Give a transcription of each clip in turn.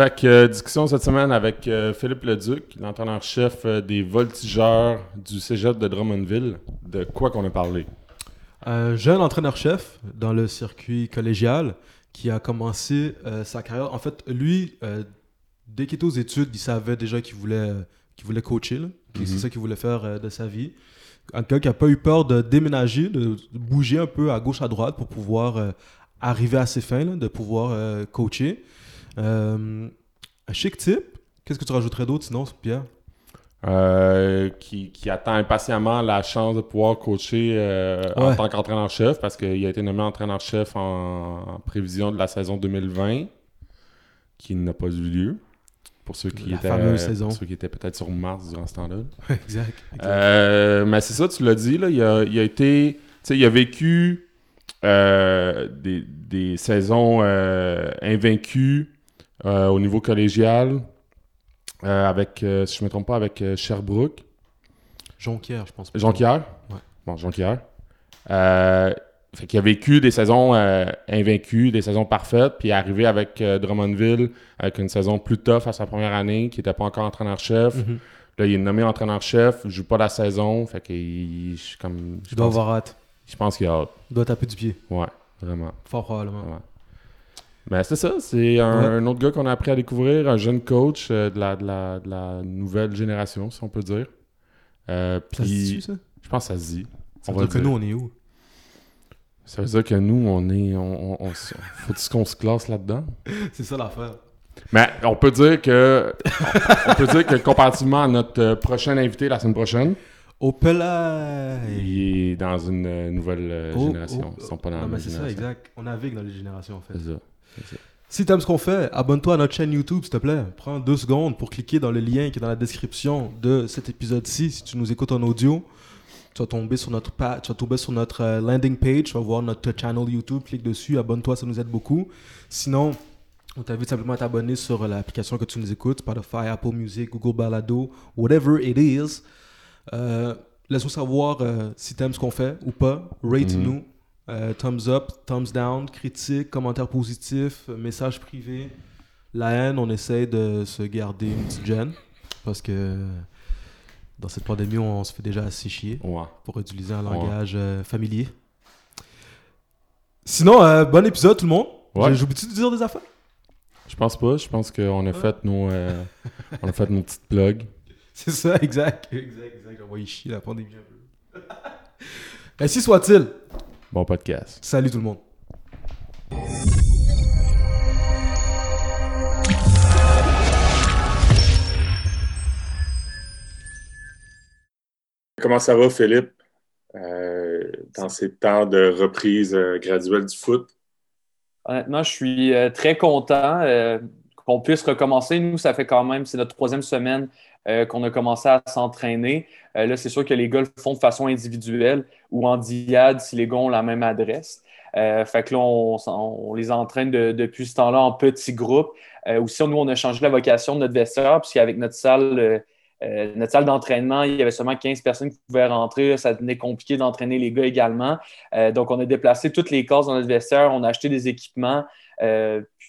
Fait que euh, discussion cette semaine avec euh, Philippe Leduc, l'entraîneur-chef euh, des voltigeurs du cégep de Drummondville. De quoi qu'on a parlé? Un jeune entraîneur-chef dans le circuit collégial qui a commencé sa carrière. En fait, lui, dès qu'il était aux études, il savait déjà qu'il voulait, qu'il voulait coacher. C'est Mhm. ça qu'il voulait faire de sa vie. Un gars qui n'a pas eu peur de déménager, de bouger un peu à gauche, à droite pour pouvoir arriver à ses fins, là, de pouvoir coacher. Euh, chic type. Qu'est-ce que tu rajouterais d'autre sinon, Pierre? Euh, qui, qui attend impatiemment la chance de pouvoir coacher euh, en tant qu'entraîneur-chef parce qu'il a été nommé entraîneur-chef en, en prévision de la saison 2020 qui n'a pas eu lieu. Pour ceux qui La étaient, pour ceux qui étaient peut-être sur Mars durant ce temps-là. exact. exact. Mais c'est ça, tu l'as dit, là, il, a, il a été. Il a vécu des, des saisons invaincues au niveau collégial euh, avec, euh, si je ne me trompe pas, avec euh, Sherbrooke. Jonquière, je pense. Jonquière? Ouais. Bon, Jonquière. Euh, fait qu'il a vécu des saisons euh, invaincues, des saisons parfaites, puis il est arrivé avec euh, Drummondville avec une saison plus tough à sa première année, qui n'était pas encore entraîneur-chef. Mhm. Là, il est nommé entraîneur-chef, il joue pas la saison, fait qu'il je- comme je dois pense, avoir hâte. je pense qu'il a hâte. Tu dois taper du pied. Ouais, vraiment. Fort probablement. Ouais. Mais c'est ça, c'est un, Ouais. un autre gars qu'on a appris à découvrir, un jeune coach euh, de, la, de, la, de la nouvelle génération, si on peut dire. Euh, Ça se dit, ça? je pense que ça se dit. Ça On veut dire que nous, on est où? Ça veut dire que nous, on est. On, on, faut-il qu'on se classe là-dedans? C'est ça l'affaire. Mais on peut dire que. on peut dire que comparativement à notre euh, prochain invité la semaine prochaine, Au Pelay. il est dans une euh, nouvelle Oh, génération. oh, Ils sont pas dans Non, la mais c'est ça, exact. On navigue dans les générations, en fait. C'est ça. Si t'aimes ce qu'on fait, abonne-toi à notre chaîne YouTube, s'il te plaît. Prends deux secondes pour cliquer dans le lien qui est dans la description de cet épisode-ci. Si tu nous écoutes en audio, tu vas tomber sur notre, tu vas euh, landing page, tu vas voir notre channel YouTube, clique dessus, abonne-toi, ça nous aide beaucoup. Sinon, on t'invite simplement à t'abonner sur l'application que tu nous écoutes, Spotify, Apple Music, Google Balado, whatever it is. Euh, Laisse-nous savoir euh, si t'aimes ce qu'on fait ou pas. Rate-nous. Euh, thumbs up, thumbs down, critique, commentaires positifs, messages privés. La haine, on essaie de se garder une petite gêne parce que dans cette pandémie, on, se fait déjà assez chier Ouais. pour utiliser un Ouais. langage euh, familier. Sinon, euh, bon épisode tout le monde. Ouais. J'ai- J'oublie-tu de dire des affaires? Je pense pas. Je pense qu'on a fait nos. on a fait nos petites plugs. C'est ça, exact. Exact, exact. Chier la pandémie un peu. Ainsi soit-il. Bon podcast. Salut tout le monde. Comment ça va, Philippe? Euh, dans ces temps de reprise euh, graduelle du foot? Honnêtement, je suis euh, très content euh, qu'on puisse recommencer. Nous, ça fait quand même, c'est notre troisième semaine euh, qu'on a commencé à s'entraîner. Euh, là, c'est sûr que les gars le font de façon individuelle ou en diade si les gars ont la même adresse. Euh, fait que là, on, les entraîne de- depuis ce temps-là en petits groupes. Aussi, nous, on a changé la vocation de notre vestiaire, puisqu'avec notre salle, notre d'entraînement, il y avait seulement 15 personnes qui pouvaient rentrer. Ça devenait compliqué d'entraîner les gars également. Donc, on a déplacé toutes les cases dans notre vestiaire, on a acheté des équipements,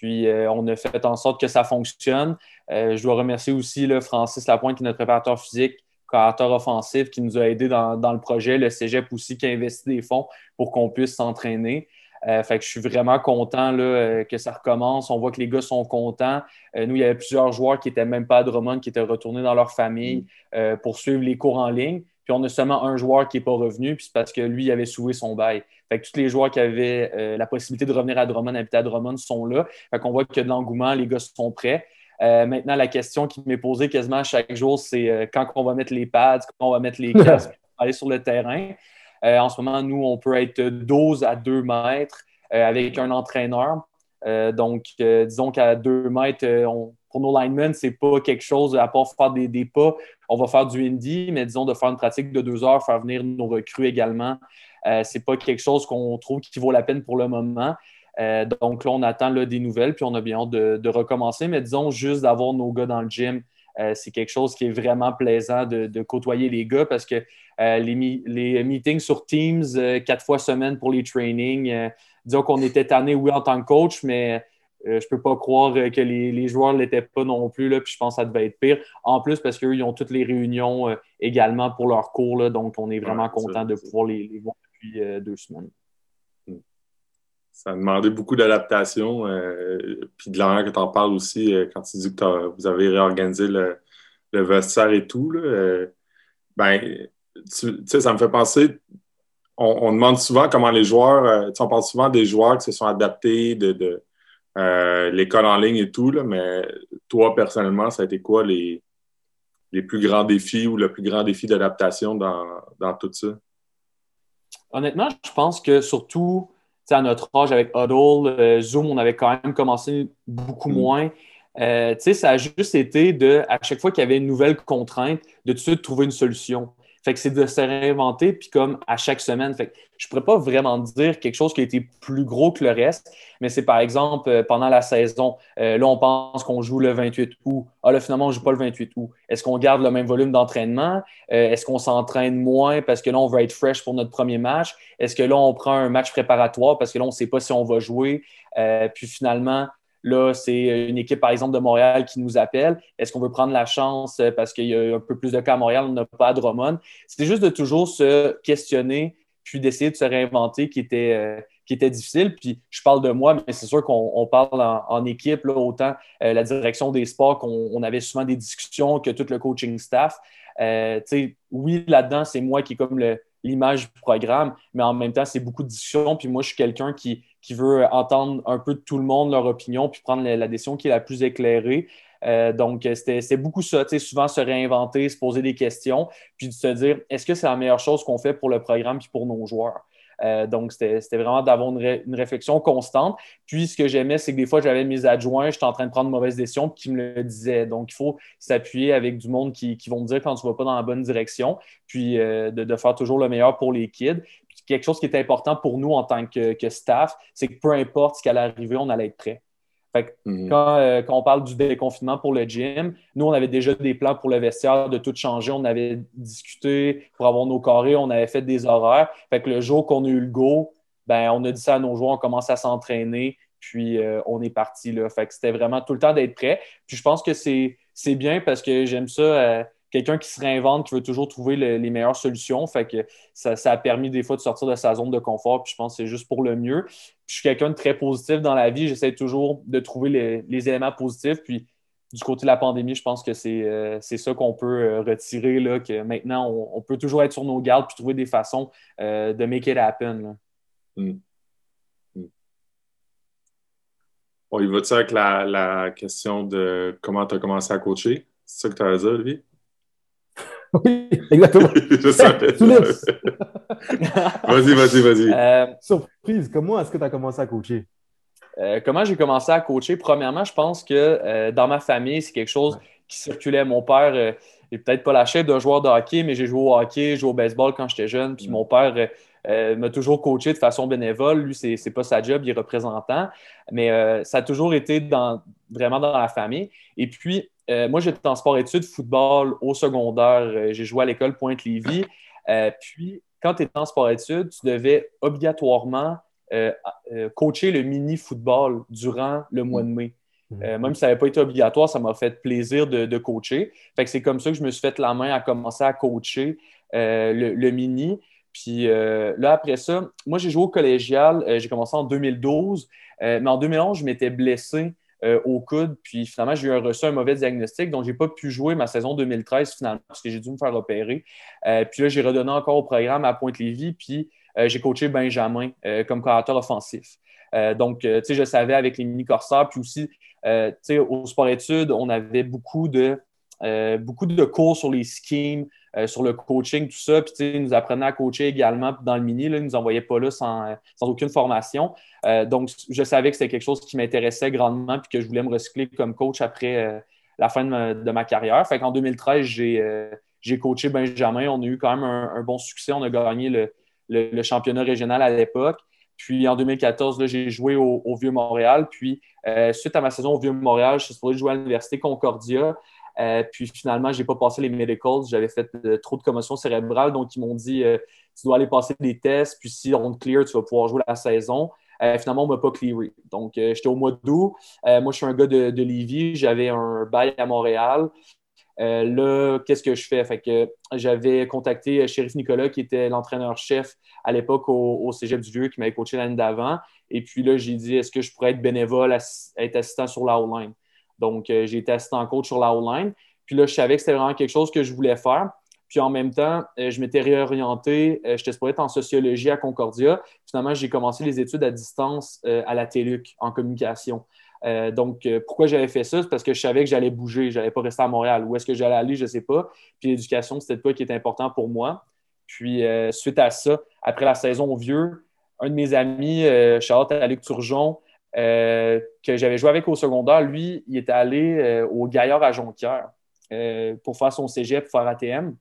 puis euh, on a fait en sorte que ça fonctionne. Euh, je dois remercier aussi là, Francis Lapointe, qui est notre préparateur physique, préparateur offensif, qui nous a aidés dans, dans le projet, le Cégep aussi, qui a investi des fonds pour qu'on puisse s'entraîner. Euh, fait que je suis vraiment content là, que ça recommence. On voit que les gars sont contents. Nous, il y avait plusieurs joueurs qui n'étaient même pas à Drummond, qui étaient retournés dans leur famille euh, pour suivre les cours en ligne. Puis on a seulement un joueur qui n'est pas revenu, puis c'est parce que lui, il avait soué son bail. Fait que tous les joueurs qui avaient euh, la possibilité de revenir à Drummond, habiter à Drummond, sont là. Fait qu'on voit qu'il y a de l'engouement, les gars sont prêts. Euh, maintenant, la question qui m'est posée quasiment à chaque jour, c'est euh, quand on va mettre les pads, quand on va mettre les casques pour aller sur le terrain. En ce moment, nous, on peut être 12 à 2 mètres avec un entraîneur. Donc, disons qu'à 2 mètres, on- pour nos linemen, c'est pas quelque chose, à part faire des, des pas, on va faire du indie, mais disons de faire une pratique de deux heures, faire venir nos recrues également, euh, c'est pas quelque chose qu'on trouve qui vaut la peine pour le moment. Euh, donc là, on attend là, des nouvelles, puis on a bien hâte de, recommencer. Mais disons, juste d'avoir nos gars dans le gym, euh, c'est quelque chose qui est vraiment plaisant de, côtoyer les gars parce que euh, les, meetings sur Teams, quatre fois semaine pour les trainings, disons qu'on était tanné, oui, en tant que coach, mais je ne peux pas croire que les, joueurs ne l'étaient pas non plus. Là, puis je pense que ça devait être pire. En plus, parce qu'eux, ils ont toutes les réunions également pour leur cours. Là, donc, on est vraiment content de pouvoir les, voir depuis deux semaines. Hmm. Ça a demandé beaucoup d'adaptation. puis de l'air que tu en parles aussi quand tu dis que vous avez réorganisé le, le vestiaire et tout. Là, ben, tu sais, ça me fait penser, on, demande souvent comment les joueurs, euh, on parle souvent des joueurs qui se sont adaptés de, euh, l'école en ligne et tout, mais toi, personnellement, ça a été quoi les, les plus grands défis ou le plus grand défi d'adaptation dans, tout ça? Honnêtement, je pense que surtout à notre âge avec Huddle, euh, Zoom, on avait quand même commencé beaucoup mm. moins. ça a juste été de, à chaque fois qu'il y avait une nouvelle contrainte, de tout de suite trouver une solution. Fait que c'est de se réinventer, puis comme à chaque semaine. Fait que je pourrais pas vraiment dire quelque chose qui a été plus gros que le reste, mais c'est par exemple euh, pendant la saison, euh, là on pense qu'on joue le 28 août. Ah là finalement on joue pas le 28 août. Est-ce qu'on garde le même volume d'entraînement? Euh, est-ce qu'on s'entraîne moins parce que là on veut être fresh pour notre premier match? Est-ce que là on prend un match préparatoire parce que là on sait pas si on va jouer? puis finalement, Là, c'est une équipe, par exemple, de Montréal qui nous appelle. Est-ce qu'on veut prendre la chance euh, parce qu'il y a un peu plus de cas à Montréal, on n'a pas à Drummond? C'était juste de toujours se questionner puis d'essayer de se réinventer qui était, euh, qui était difficile. Puis je parle de moi, mais c'est sûr qu'on parle en, équipe, là, autant euh, la direction des sports qu'on avait souvent des discussions que tout le coaching staff. oui, là-dedans, c'est moi qui est comme l'image du programme, mais en même temps, c'est beaucoup de discussions. Puis moi, je suis quelqu'un qui veut entendre un peu de tout le monde, leur opinion, puis prendre la, décision qui est la plus éclairée. Euh, donc, c'était beaucoup ça, souvent se réinventer, se poser des questions, puis de se dire, est-ce que c'est la meilleure chose qu'on fait pour le programme puis pour nos joueurs? Euh, donc, c'était vraiment d'avoir une, réflexion constante. Puis, ce que j'aimais, c'est que des fois, j'avais mes adjoints, j'étais en train de prendre de mauvaises décisions, puis qui me le disaient. Donc, il faut s'appuyer avec du monde qui, vont me dire quand tu ne vas pas dans la bonne direction, puis euh, de, faire toujours le meilleur pour les kids quelque chose qui est important pour nous en tant que, staff, c'est que peu importe ce qui allait arriver, on allait être prêt. Mhm. Euh, quand, on parle du déconfinement pour le gym, nous, on avait déjà des plans pour le vestiaire de tout changer. On avait discuté pour avoir nos carrés, on avait fait des horaires. Fait que le jour qu'on a eu le go, ben, on a dit ça à nos joueurs, on commence à s'entraîner, puis euh, on est parti. Là. Fait que c'était vraiment tout le temps d'être prêt. Puis je pense que c'est bien parce que j'aime ça. Euh, quelqu'un qui se réinvente, qui veut toujours trouver les meilleures solutions. Fait que ça, a permis des fois de sortir de sa zone de confort. Puis je pense que c'est juste pour le mieux. je suis quelqu'un de très positif dans la vie. J'essaie toujours de trouver les, éléments positifs. Puis du côté de la pandémie, je pense que c'est euh, ça qu'on peut euh, retirer. Là, que maintenant, on, peut toujours être sur nos gardes puis trouver des façons euh, de make it happen. Hmm. Hmm. On y va-tu avec la, la, question de comment tu as commencé à coacher? C'est ça que tu as à dire, Olivier? Oui, exactement. vas-y, vas-y, vas-y. Euh, surprise, comment est-ce que tu as commencé à coacher? Euh, comment j'ai commencé à coacher? Premièrement, je pense que euh, dans ma famille, c'est quelque chose qui circulait. Mon père n'est peut-être pas la chef d'un joueur de hockey, mais j'ai joué au hockey, j'ai joué au baseball quand j'étais jeune. Puis mm. mon père m'a toujours coaché de façon bénévole. Lui, c'est n'est pas sa job, il est représentant. Mais ça a toujours été dans, vraiment dans la famille. Et puis, euh, moi, j'étais en sport-études, football au secondaire. Euh, j'ai joué à l'école Pointe-Lévis. Euh, puis, quand tu étais en sport-études, tu devais obligatoirement coacher le mini-football durant le mois de mai. Mm-hmm. même si ça n'avait pas été obligatoire, ça m'a fait plaisir de, coacher. Fait que c'est comme ça que je me suis fait la main à commencer à coacher le, mini. Puis là, après ça, moi, j'ai joué au collégial. j'ai commencé en 2012. mais en 2011, je m'étais blessé euh, au coude. Puis finalement, j'ai eu reçu un mauvais diagnostic, donc je n'ai pas pu jouer ma saison 2013 finalement parce que j'ai dû me faire opérer. Euh, puis là, j'ai redonné encore au programme à Pointe-Lévis, puis euh, j'ai coaché Benjamin comme créateur offensif. donc, tu sais, je savais avec les mini-corsaires, puis aussi, tu sais, au sport-études, on avait beaucoup de, beaucoup de cours sur les schemes, sur le coaching, tout ça. Puis, ils nous apprenaient à coacher également dans le mini. Là, ils ne nous envoyaient pas là sans, sans aucune formation. Euh, donc, je savais que c'était quelque chose qui m'intéressait grandement puis que je voulais me recycler comme coach après euh, la fin de ma, carrière. Fait qu'en 2013, euh, j'ai coaché Benjamin. On a eu quand même un, bon succès. On a gagné le, championnat régional à l'époque. Puis en 2014, j'ai joué au, Vieux-Montréal. Puis suite à ma saison au Vieux-Montréal, je suis supposé jouer à l'Université Concordia. Puis finalement, je n'ai pas passé les medicals. J'avais fait trop de commotion cérébrale. Donc, ils m'ont dit tu dois aller passer des tests. Puis si on te clear, tu vas pouvoir jouer la saison. finalement, on ne m'a pas clearé. Donc, j'étais au mois d'août. moi, je suis un gars de, de Lévis. J'avais un bail à Montréal. là, qu'est-ce que je fais? Fait que j'avais contacté Shérif Nicolas, qui était l'entraîneur-chef à l'époque au, Cégep du Vieux, qui m'avait coaché l'année d'avant. Et puis là, j'ai dit, est-ce que je pourrais être bénévole, être assistant sur la line Donc, j'ai été assistant coach sur la line Puis là, je savais que c'était vraiment quelque chose que je voulais faire. Puis en même temps, euh, je m'étais réorienté. Euh, j'étais supposé être en sociologie à Concordia. Finalement, j'ai commencé les études à distance euh, à la TELUC en communication. donc, pourquoi j'avais fait ça? C'est parce que je savais que j'allais bouger. Je n'allais pas rester à Montréal. Où est-ce que j'allais aller? Je ne sais pas. Puis l'éducation, c'était pas qui était important pour moi. Puis suite à ça, après la saison au vieux, un de mes amis, Charlotte Luc Turgeon, que j'avais joué avec au secondaire, lui, il était allé au Gaillard à Jonquière pour faire son cégep, pour faire ATM.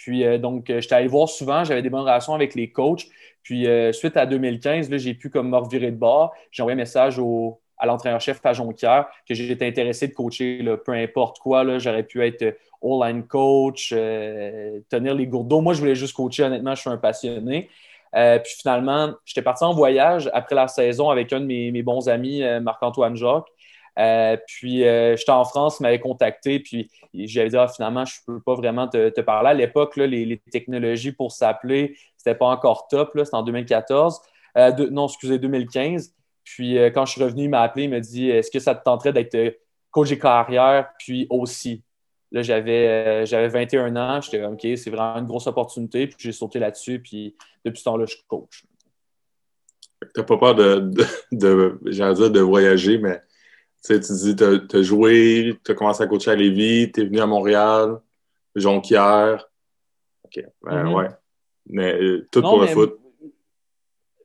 Puis euh, donc, euh, j'étais allé voir souvent, j'avais des bonnes relations avec les coachs. Puis euh, suite à 2015, j'ai pu comme me revirer de bord. J'ai envoyé un message à l'entraîneur-chef à Jonquière que j'étais intéressé de coacher peu importe quoi. J'aurais pu être all-line coach, tenir les gourdeaux. Moi, je voulais juste coacher, honnêtement, je suis un passionné. Puis finalement, j'étais parti en voyage après la saison avec un de mes, mes bons amis, Marc-Antoine Jacques. Euh, puis euh, j'étais en France, il m'avait contacté, puis j'avais dit ah, finalement, je ne peux pas vraiment te, parler. À l'époque, les, technologies pour s'appeler, c'était pas encore top, c'était en 2014. Euh, non, excusez, 2015. Puis quand je suis revenu, il m'a appelé, il m'a dit Est-ce que ça te tenterait d'être coach carrière, puis aussi? Là, j'avais, j'avais 21 ans, j'étais OK, c'est vraiment une grosse opportunité, puis j'ai sauté là-dessus, puis depuis ce temps-là, je coach. Tu n'as pas peur de, de, de, de voyager, mais tu dis, tu as, joué, tu as commencé à coacher à Lévis, tu es venu à Montréal, Jonquière. OK, ben, mm-hmm. ouais. Mais euh, tout pour le foot.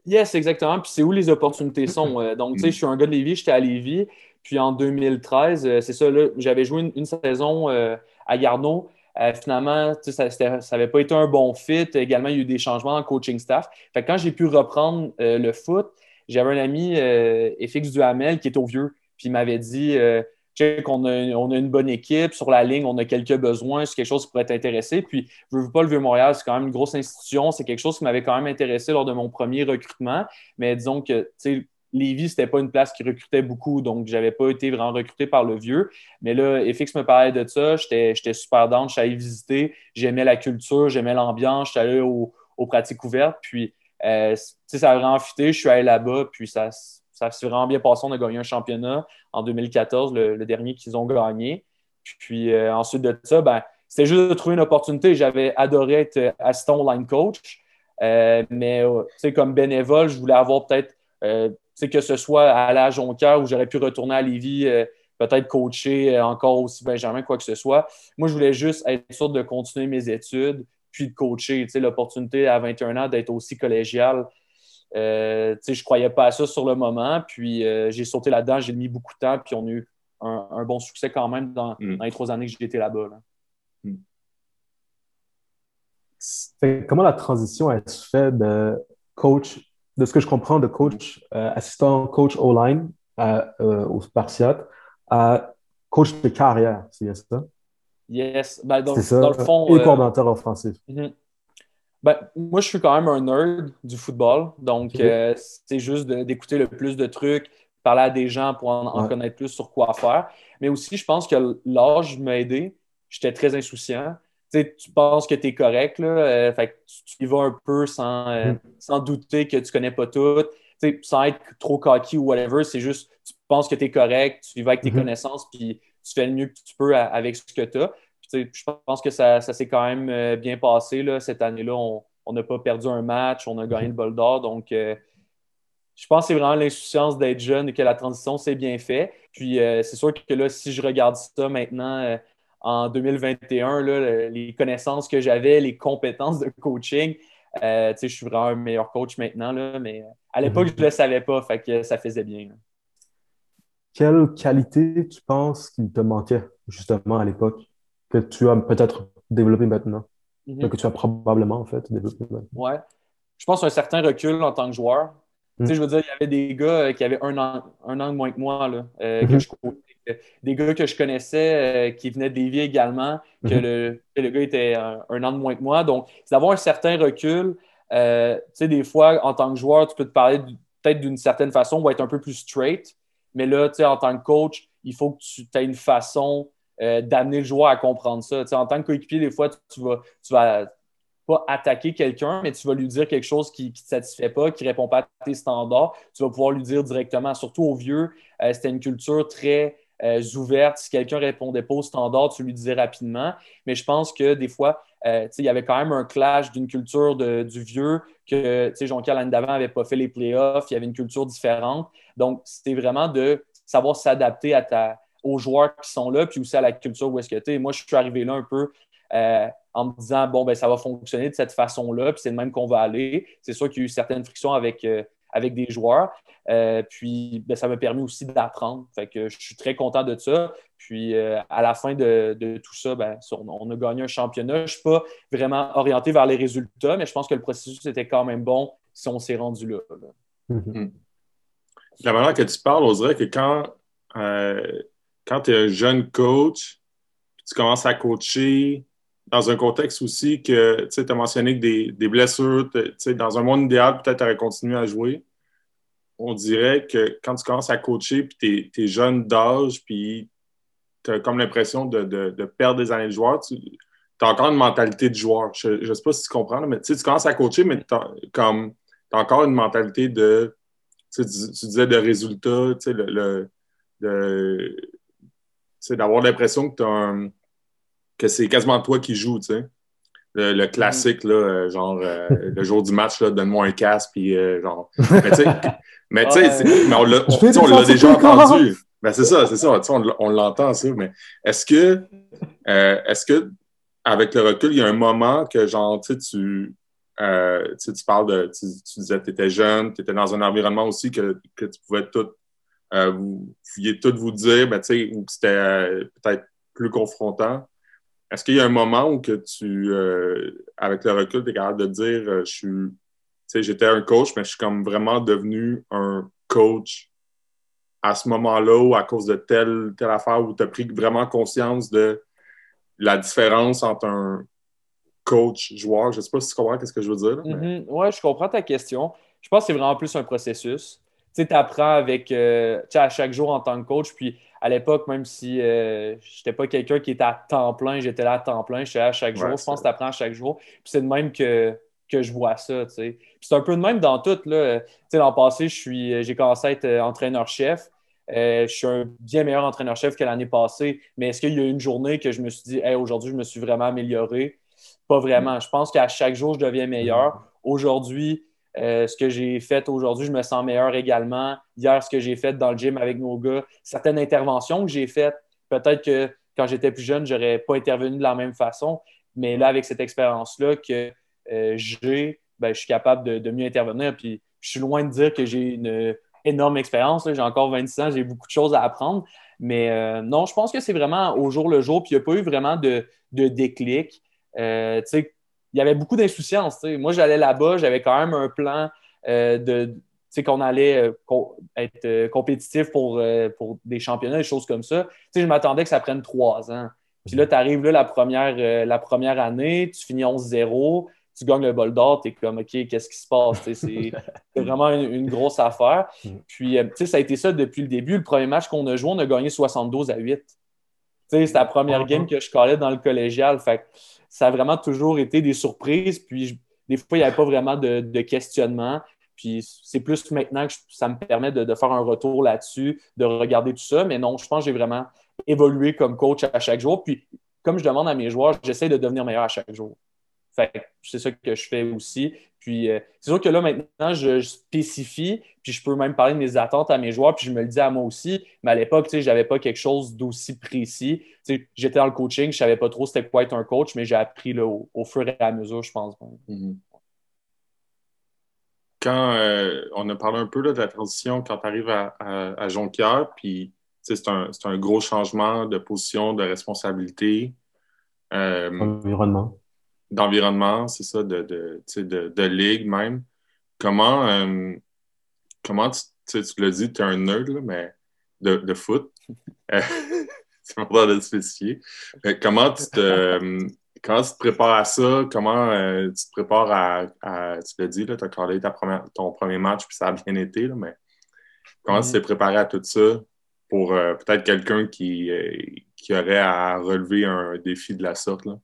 Yes, exactement. Puis c'est où les opportunités sont. Euh, donc, tu sais, je suis un gars de Lévis, j'étais à Lévis. Puis en 2013, euh, c'est ça, j'avais joué une, saison à Garneau. finalement, ça n'avait pas été un bon fit. Également, il y a eu des changements le coaching staff. Fait quand j'ai pu reprendre le foot, j'avais un ami, FX Duhamel, qui est au vieux. Puis il m'avait dit euh, qu'on a, on a une bonne équipe, sur la ligne, on a quelques besoins, c'est quelque chose qui pourrait t'intéresser. Puis, je veux pas le Vieux-Montréal, c'est quand même une grosse institution, c'est quelque chose qui m'avait quand même intéressé lors de mon premier recrutement. Mais disons que, tu sais, Lévis, c'était pas une place qui recrutait beaucoup, donc j'avais pas été vraiment recruté par le vieux. Mais là, FX me parlait de ça, j'étais super down, je suis allé visiter, j'aimais la culture, j'aimais l'ambiance, je suis allé aux pratiques ouvertes, puis euh, ça a vraiment je suis allé là-bas, puis ça, s'est vraiment bien passé. On a gagné un championnat en 2014, le, dernier qu'ils ont gagné. Puis euh, ensuite de ça, ben, c'était juste de trouver une opportunité. J'avais adoré être assistant line coach, euh, mais euh, comme bénévole, je voulais avoir peut-être que ce soit à la Jonquière où j'aurais pu retourner à Lévis, peut-être coacher encore aussi Benjamin, quoi que ce soit. Moi, je voulais juste être sûr de continuer mes études, puis de coacher. L'opportunité à 21 ans d'être aussi collégial, euh, je ne croyais pas à ça sur le moment. Puis euh, j'ai sauté là-dedans, j'ai mis beaucoup de temps, puis on a eu un, bon succès quand même dans, mm. les trois années que j'ai été là-bas. Mm. Comment la transition elle se fait de coach, de ce que je comprends, de coach euh, assistant coach O-line au Spartiate à coach de carrière, c'est ça? Yes. Ben, dans, le fond. Et coordinateur offensif. Mm-hmm. Ben, moi, je suis quand même un nerd du football. Donc, euh, c'est juste d'écouter le plus de trucs, parler à des gens pour en, connaître plus sur quoi faire. Mais aussi, je pense que l'âge m'a aidé. J'étais très insouciant. Tu penses que tu es correct, là, euh, fait tu, y vas un peu sans, euh, mm. sans douter que tu connais pas tout, sans être trop cocky ou whatever. C'est juste, tu penses que tu es correct, tu y vas avec tes mm-hmm. connaissances, puis tu fais le mieux que tu peux avec ce que tu as je pense que ça, s'est quand même euh, bien passé. Là. Cette année-là, on n'a pas perdu un match, on a gagné le bol d'or. Donc, euh, je pense que c'est vraiment l'insouciance d'être jeune et que la transition s'est bien fait. Puis, c'est sûr que là, si je regarde ça maintenant, en 2021, les connaissances que j'avais, les compétences de coaching, je suis vraiment un meilleur coach maintenant. Là, mais à l'époque, je ne le savais pas, fait que ça faisait bien. Quelle qualité tu penses qu'il te manquait justement à l'époque? que tu as peut-être développé maintenant? Mhm. Que tu as probablement, en fait, développé maintenant? Ouais. Je pense un certain recul en tant que joueur. Mhm. je veux dire, il y avait des gars euh, qui avaient un an, un an de moins que moi, là, euh, que mhm. je des gars que je connaissais euh, qui venaient de Lévis également, que, le, le, gars était un, an de moins que moi. Donc, c'est d'avoir un certain recul. tu sais, des fois, en tant que joueur, tu peux te parler peut-être d'une certaine façon, va être un peu plus straight. Mais là, tu sais, en tant que coach, il faut que tu aies une façon euh, d'amener le joueur à comprendre ça. Tu sais, en tant que coéquipier, des fois, tu vas, tu vas pas attaquer quelqu'un, mais tu vas lui dire quelque chose qui ne te satisfait pas, qui ne répond pas à tes standards. Tu vas pouvoir lui dire directement, surtout aux vieux, euh, c'était une culture très euh, ouverte. Si quelqu'un répondait pas aux standards, tu lui disais rapidement. Mais je pense que des fois, il y avait quand même un clash d'une culture du vieux que Jean-Pierre l'année d'avant n'avait pas fait les playoffs, il y avait une culture différente. Donc, c'était vraiment de savoir s'adapter à ta, aux joueurs qui sont là, puis aussi à la culture où est-ce que tu es. Moi, je suis arrivé là un peu euh, en me disant, bon, ben, ça va fonctionner de cette façon-là, puis c'est le même qu'on va aller. C'est sûr qu'il y a eu certaines frictions avec, euh, avec des joueurs. Euh, puis ben, ça m'a permis aussi d'apprendre. Fait que je suis très content de ça. Puis à la fin de, tout ça, ben, on, a gagné un championnat. Je ne suis pas vraiment orienté vers les résultats, mais je pense que le processus était quand même bon si on s'est rendu là. Mm-hmm. La manière que tu parles, on dirait que quand, quand tu es un jeune coach, tu commences à coacher dans un contexte aussi que tu as mentionné que des, blessures, dans un monde idéal, peut-être tu aurais continué à jouer on dirait que quand tu commences à coacher, puis tu es, jeune d'âge, puis tu as comme l'impression de, perdre des années de joueur, tu as encore une mentalité de joueur. Je ne sais pas si tu comprends, mais tu commences à coacher, mais tu as, encore une mentalité de. Tu, disais de résultat, le, d'avoir l'impression que, que c'est quasiment toi qui joues. Tu sais le, classique, là, euh, genre, euh, le jour du match, donne-moi un casque, puis euh, genre. Mais tu sais, mais, on l'a déjà entendu. Ben, c'est ça, c'est ça, on, on l'entend, ça. Mais est-ce que, est-ce que, avec le recul, il y a un moment que, genre, tu tu, tu parles de, tu, disais que tu étais jeune, tu étais dans un environnement aussi que, que tu pouvais tout, vous pouviez tout vous dire, ben, tu sais, ou que c'était peut-être plus confrontant? Est-ce qu'il y a un moment où que tu, euh, avec le recul, tu es capable de dire, euh, je suis, j'étais un coach, mais je suis comme vraiment devenu un coach à ce moment-là ou à cause de telle, telle affaire où tu as pris vraiment conscience de la différence entre un coach-joueur. Je ne sais pas si tu comprends ce que je veux dire. Mm-hmm. Oui, je comprends ta question. Je pense que c'est vraiment plus un processus. Tu apprends avec, euh, à chaque jour en tant que coach, puis à l'époque, même si euh, je n'étais pas quelqu'un qui était à temps plein, j'étais là à temps plein, j'étais là à chaque jour. je pense que tu apprends à chaque jour. Puis c'est de même que, que je vois ça. c'est un peu de même dans tout. L'an passé, j'ai commencé à être euh, entraîneur-chef. Euh, je suis un bien meilleur entraîneur-chef que l'année passée. Mais est-ce qu'il y a une journée que je me suis dit, hey, aujourd'hui, je me suis vraiment amélioré? Pas vraiment. Je pense qu'à chaque jour, je deviens meilleur. Aujourd'hui, euh, ce que j'ai fait aujourd'hui, je me sens meilleur également. Hier, ce que j'ai fait dans le gym avec nos gars, certaines interventions que j'ai faites, peut-être que quand j'étais plus jeune, je n'aurais pas intervenu de la même façon. Mais là, avec cette expérience-là que euh, j'ai, ben, je suis capable de, mieux intervenir. Puis je suis loin de dire que j'ai une énorme expérience. J'ai encore 26 ans, j'ai beaucoup de choses à apprendre. Mais euh, non, je pense que c'est vraiment au jour le jour. Puis il n'y a pas eu vraiment de, de déclic. tu sais, il y avait beaucoup d'insouciance. Moi, j'allais là-bas, j'avais quand même un plan euh, de qu'on allait euh, être euh, compétitif pour, pour des championnats, des choses comme ça. je m'attendais que ça prenne trois ans. Puis là, tu arrives là la première, la première année, tu finis 11-0, tu gagnes le bol d'or, tu es comme OK, qu'est-ce qui se passe? C'est vraiment une, grosse affaire. Mm. Puis, ça a été ça depuis le début. Le premier match qu'on a joué, on a gagné 72 à 8. C'est la première ah, game ah. que je collais dans le collégial. Fait ça a vraiment toujours été des surprises. Puis des fois, il n'y avait pas vraiment de, questionnement. Puis c'est plus maintenant que ça me permet de, faire un retour là-dessus, de regarder tout ça. Mais non, je pense que j'ai vraiment évolué comme coach à chaque jour. Puis comme je demande à mes joueurs, j'essaie de devenir meilleur à chaque jour. Fait c'est ça que je fais aussi. Puis euh, c'est sûr que là, maintenant, je, spécifie, puis je peux même parler de mes attentes à mes joueurs, puis je me le dis à moi aussi. Mais à l'époque, je n'avais pas quelque chose d'aussi précis. J'étais dans le coaching, je ne savais pas trop c'était quoi être un coach, mais j'ai appris au, fur et à mesure, je pense. Mm-hmm. Quand euh, on a parlé un peu de la transition quand tu arrives à, à, Jonquière, puis c'est un, un, gros changement de position, de responsabilité. Euh, Environnement d'environnement, c'est ça, de, de, de, de, ligue même. Comment, euh, comment tu, tu l'as dit, tu es un nerd, mais de, de foot. Euh, c'est important de le spécifier. comment tu te. Quand tu te prépares à ça, comment euh, tu te prépares à, tu l'as dit, tu as collé ton premier match, puis ça a bien été, mais comment tu mm-hmm. t'es préparé à tout ça pour euh, peut-être quelqu'un qui, euh, qui aurait à relever un défi de la sorte? Là?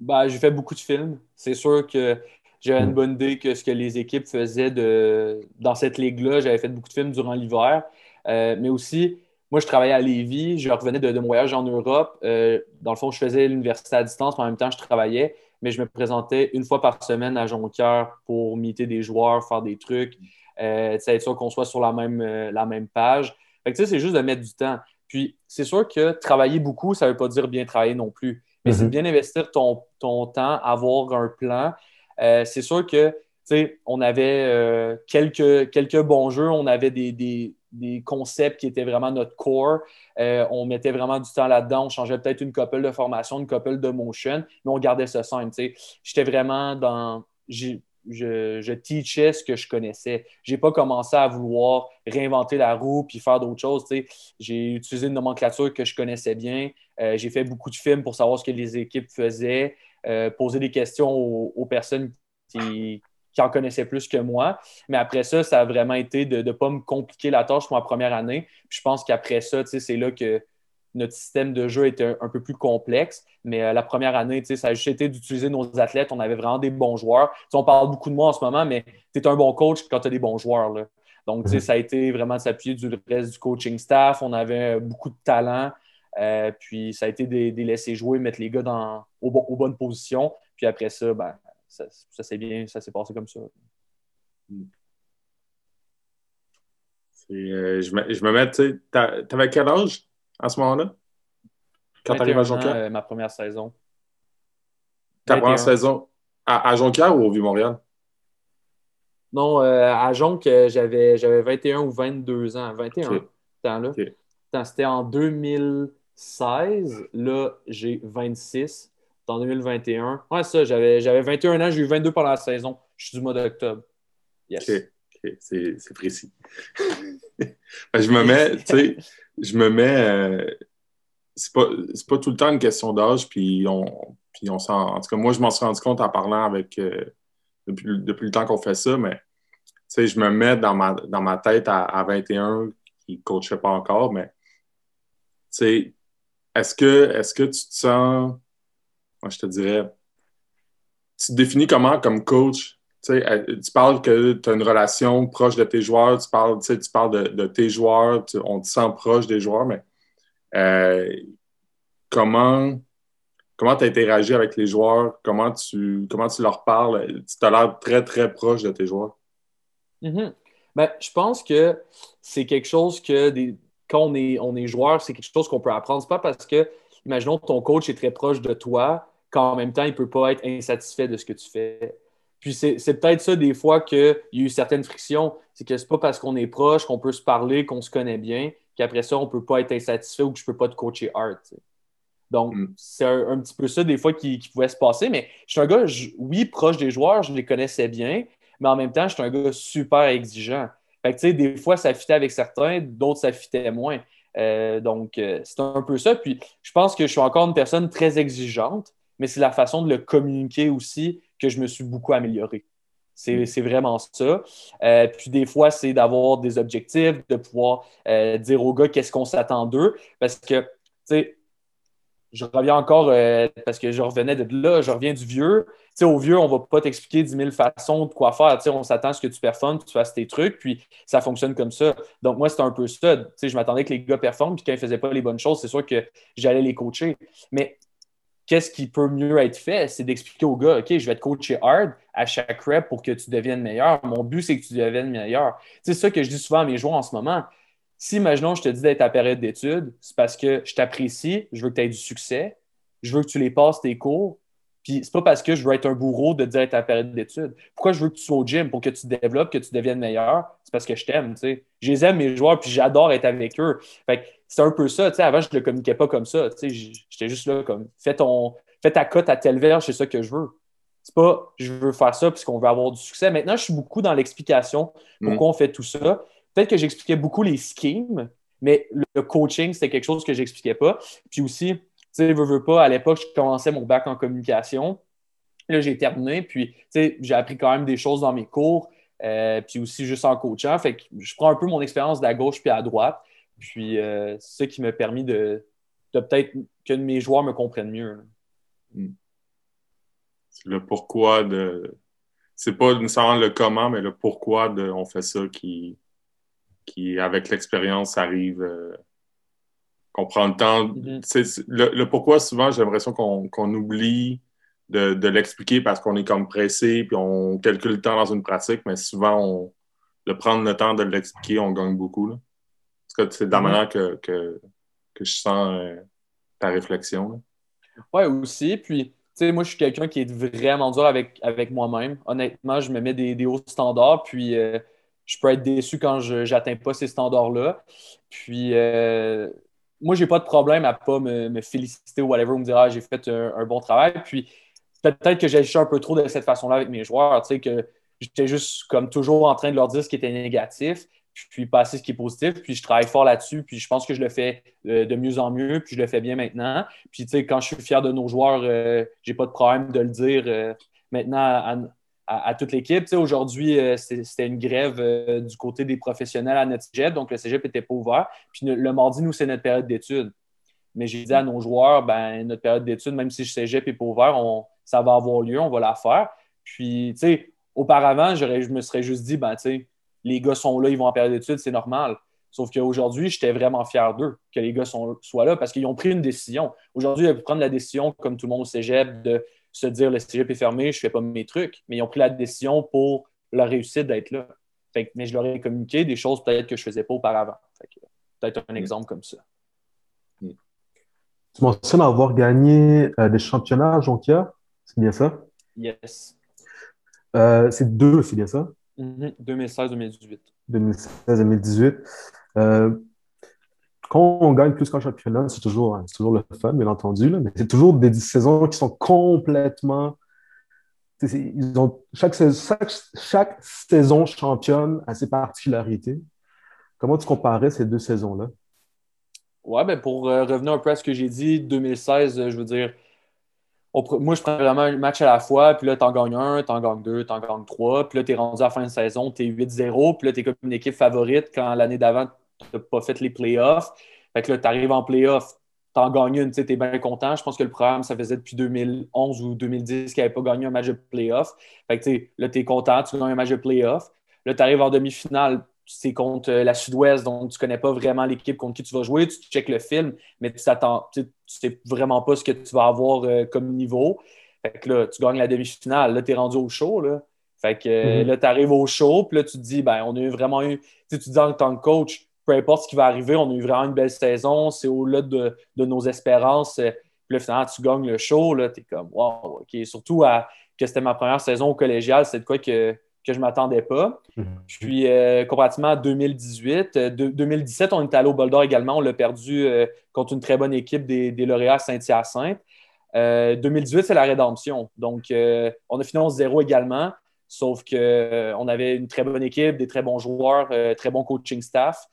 Ben, j'ai fait beaucoup de films. C'est sûr que j'avais une bonne idée que ce que les équipes faisaient de, dans cette ligue-là. J'avais fait beaucoup de films durant l'hiver. mais aussi, moi, je travaillais à Lévis, je revenais de, mon voyage en Europe. Euh, dans le fond, je faisais l'université à distance, mais en même temps, je travaillais, mais je me présentais une fois par semaine à Jonquière pour imiter des joueurs, faire des trucs, euh, être sûr qu'on soit sur la même, euh, la même page. Fait que, c'est juste de mettre du temps. Puis, c'est sûr que travailler beaucoup, ça ne veut pas dire bien travailler non plus. Mais c'est mm-hmm. bien investir ton, ton, temps, avoir un plan. Euh, c'est sûr que, tu sais, on avait quelques, quelques bons jeux, on avait des, des des concepts qui étaient vraiment notre core. Euh, on mettait vraiment du temps là-dedans. On changeait peut-être une couple de formation, une couple de motion, mais on gardait ce simple. J'étais vraiment dans. Je, teachais ce que je connaissais. Je n'ai pas commencé à vouloir réinventer la roue puis faire d'autres choses. J'ai utilisé une nomenclature que je connaissais bien. Euh, j'ai fait beaucoup de films pour savoir ce que les équipes faisaient, euh, poser des questions aux personnes qui, qui en connaissait plus que moi. Mais après ça, ça a vraiment été de ne pas me compliquer la tâche pour ma première année. je pense qu'après ça, c'est là que notre système de jeu était un, peu plus complexe. Mais euh, la première année, ça a juste été d'utiliser nos athlètes. On avait vraiment des bons joueurs. on parle beaucoup de moi en ce moment, mais tu es un bon coach quand tu as des bons joueurs. Là. Donc, mhm. ça a été vraiment de s'appuyer du reste du coaching staff. On avait beaucoup de talent. Euh, puis ça a été de, les laisser jouer, mettre les gars dans, aux bonnes positions. Puis après ça, ben, ça, ça s'est bien, ça s'est passé comme ça. Euh, je, me, je, me, mets, tu sais, t'avais quel âge? À ce moment-là? Quand t'arrives à Jonquière? Euh, ma première saison. Ta première saison à, à, Jonquière ou au Vieux-Montréal? Non, euh, à Jonquière, j'avais, j'avais 21 ou 22 ans. 21 temps-là. C'était en 2016. Là, j'ai 26 en 2021. Ouais, ça, j'avais, j'avais 21 ans, j'ai eu 22 pendant la saison. Je suis du mois d'octobre. Yes. OK, C'est, précis. je me mets, tu sais, je me mets. Euh, c'est, pas, pas tout le temps une question d'âge, puis on, puis on. En tout cas, moi, je m'en suis rendu compte en parlant avec. Euh, depuis, le temps qu'on fait ça, mais tu sais, je me mets dans ma, dans ma tête à, 21 qui ne coachait pas encore, mais tu sais, est-ce que, est-ce que tu te sens moi, je te dirais, tu te définis comment comme coach? Tu parles que tu as une relation proche de tes joueurs, tu parles, tu parles de, tes joueurs, on te sent proche des joueurs, mais euh, comment comment tu interagis avec les joueurs? Comment tu, comment tu leur parles? Tu as l'air très, très proche de tes joueurs. Mm-hmm. ben, je pense que c'est quelque chose que quand on est, on est joueur, c'est quelque chose qu'on peut apprendre. C'est pas parce que imaginons ton coach est très proche de toi, qu'en même temps, il ne peut pas être insatisfait de ce que tu fais. Puis c'est peut-être ça des fois qu'il y a eu certaines frictions. C'est que c'est pas parce qu'on est proche, qu'on peut se parler, qu'on se connaît bien, qu'après ça, on ne peut pas être insatisfait ou que je ne peux pas te coacher hard. Donc, mm. c'est un, petit peu ça des fois qui, pouvait se passer. Mais je suis un gars, oui, proche des joueurs, je les connaissais bien, mais en même temps, je suis un gars super exigeant. Fait que, tu sais, des fois, ça fitait avec certains, d'autres, ça fitait moins. Euh, donc, euh, c'est un peu ça. Puis, je pense que je suis encore une personne très exigeante, mais c'est la façon de le communiquer aussi que je me suis beaucoup amélioré. C'est mm. vraiment ça. Euh, puis des fois, c'est d'avoir des objectifs, de pouvoir dire aux gars qu'est-ce qu'on s'attend d'eux. Parce que, tu sais, je reviens encore, parce que je revenais de là, je reviens du vieux au vieux, on va pas t'expliquer 10 000 façons de quoi faire. on s'attend à ce que tu performes, que tu fasses tes trucs, puis ça fonctionne comme ça. Donc, moi, c'est un peu ça. je m'attendais que les gars performent, puis quand ils faisaient pas les bonnes choses, c'est sûr que j'allais les coacher. Mais qu'est-ce qui peut mieux être fait? C'est d'expliquer aux gars, OK, je vais te coacher hard à chaque rep pour que tu deviennes meilleur. Mon but, c'est que tu deviennes meilleur. C'est ça que je dis souvent à mes joueurs en ce moment. Si, imaginons, je te dis d'être à période d'études, c'est parce que je t'apprécie, je veux que tu aies du succès, je veux que tu les passes tes cours, puis c'est pas parce que je veux être un bourreau de dire ta période d'études. Pourquoi je veux que tu sois au gym? Pour que tu développes, que tu deviennes meilleur? C'est parce que je t'aime, tu sais. Je les aime, mes joueurs, puis j'adore être avec eux. Fait c'est un peu ça, tu sais. Avant, je ne le communiquais pas comme ça, tu sais. J'étais juste là comme, fais, ton, fais ta cote à telle verge, c'est ça que je veux. C'est pas, je veux faire ça puisqu'on veut avoir du succès. Maintenant, je suis beaucoup dans l'explication pourquoi mm. on fait tout ça. Peut-être que j'expliquais beaucoup les schemes, mais le coaching, c'était quelque chose que j'expliquais pas. Puis aussi, sais, veux, veux pas, à l'époque, je commençais mon bac en communication. Là, j'ai terminé, puis j'ai appris quand même des choses dans mes cours, euh, puis aussi juste en coachant. Fait que je prends un peu mon expérience de la gauche puis à droite. Puis euh, c'est ça qui m'a permis de, peut-être que mes joueurs me comprennent mieux. Hmm. Le pourquoi de. C'est pas nécessairement le comment, mais le pourquoi de on fait ça qui, qui avec l'expérience, arrive. Euh, qu'on prend le temps. Mm-hmm. le, pourquoi, souvent, j'ai l'impression qu'on oublie de, l'expliquer parce qu'on est comme pressé puis on calcule le temps dans une pratique, mais souvent, on, de prendre le temps de l'expliquer, on gagne beaucoup. Là. Parce que c'est de la mm-hmm. manière que, que, que, je sens euh, ta réflexion. Oui, aussi. Puis, tu sais, moi, je suis quelqu'un qui est vraiment dur avec, avec moi-même. Honnêtement, je me mets des, des hauts standards, puis euh, je peux être déçu quand je n'atteins pas ces standards-là. Puis, euh, moi, j'ai pas de problème à pas me, féliciter ou whatever, ou me dire, ah, j'ai fait un, bon travail. Puis, peut-être que j'ai un peu trop de cette façon-là avec mes joueurs, tu sais, que j'étais juste comme toujours en train de leur dire ce qui était négatif, puis passer ce qui est positif, puis je travaille fort là-dessus, puis je pense que je le fais euh, de mieux en mieux, puis je le fais bien maintenant. Puis, tu sais, quand je suis fier de nos joueurs, euh, j'ai pas de problème de le dire euh, maintenant à, toute l'équipe. Tu sais, aujourd'hui, c'était une grève du côté des professionnels à notre cégep, donc le cégep n'était pas ouvert. Puis le, mardi, nous, c'est notre période d'études. Mais j'ai dit à nos joueurs, ben, notre période d'études, même si le cégep n'est pas ouvert, ça va avoir lieu, on va la faire. Puis, tu sais, auparavant, je me serais juste dit, ben, tu sais, les gars sont là, ils vont en période d'études, c'est normal. Sauf qu'aujourd'hui, j'étais vraiment fier d'eux, que les gars soient là, parce qu'ils ont pris une décision. Aujourd'hui, ils peuvent prendre la décision, comme tout le monde au cégep, de se dire le cégep est fermé, je ne fais pas mes trucs. Mais ils ont pris la décision pour leur réussite d'être là. mais je leur ai communiqué des choses peut-être que je ne faisais pas auparavant. Peut-être un exemple comme ça. Tu mentionnes avoir gagné euh, des championnats à Jonquière c'est bien ça? Yes. Euh, c'est deux, c'est bien ça? 2016-2018. Mm-hmm. 2016-2018. Quand on gagne plus qu'un championnat, c'est toujours, hein, toujours le fun, bien entendu, mais c'est toujours des saisons qui sont complètement. Ils ont, chaque, chaque, chaque, saison championne a ses particularités. Comment tu comparais ces deux saisons-là? Ouais, ben pour euh, revenir un peu à ce que j'ai dit, 2016, je veux dire, moi, je prends vraiment un match à la fois, puis là, t'en gagnes un, t'en gagnes deux, t'en gagnes trois, puis là, t'es rendu à la fin de saison, t'es 8-0, puis là, t'es comme une équipe favorite quand l'année d'avant, t'as pas fait les playoffs. Fait que là, t'arrives en playoffs, t'en gagnes une, tu t'es bien content. Je pense que le programme, ça faisait depuis 2011 ou 2010 qu'il n'avait pas gagné un match de playoff. Fait que là, t'es content, tu gagnes un match de playoff. Là, t'arrives en demi-finale, c'est contre euh, la Sud-Ouest, donc tu ne connais pas vraiment l'équipe contre qui tu vas jouer. Tu checkes le film, mais tu ne sais vraiment pas ce que tu vas avoir euh, comme niveau. Fait que là, tu gagnes la demi-finale. Là, tu es rendu au show. Là. Fait que euh, mm-hmm. là, tu arrives au show, puis là, tu te dis, ben, on a vraiment eu. Tu te dis en tant que coach, peu importe ce qui va arriver, on a eu vraiment une belle saison. C'est au-delà de, nos espérances. Puis là, finalement, tu gagnes le show. Tu es comme, wow, OK. Surtout à, que c'était ma première saison au collégial, c'est de quoi que que je ne m'attendais pas. Mhm. Puis, euh, comparativement à 2018, 2017, euh, on est allé au Bol d'Or également. On l'a perdu euh, contre une très bonne équipe des, des Lauréats Saint-Hyacinthe. 2018, c'est la rédemption. Donc, on a fini 11-0 également, sauf qu'on avait une très bonne équipe, des très bons joueurs, très bon coaching staff.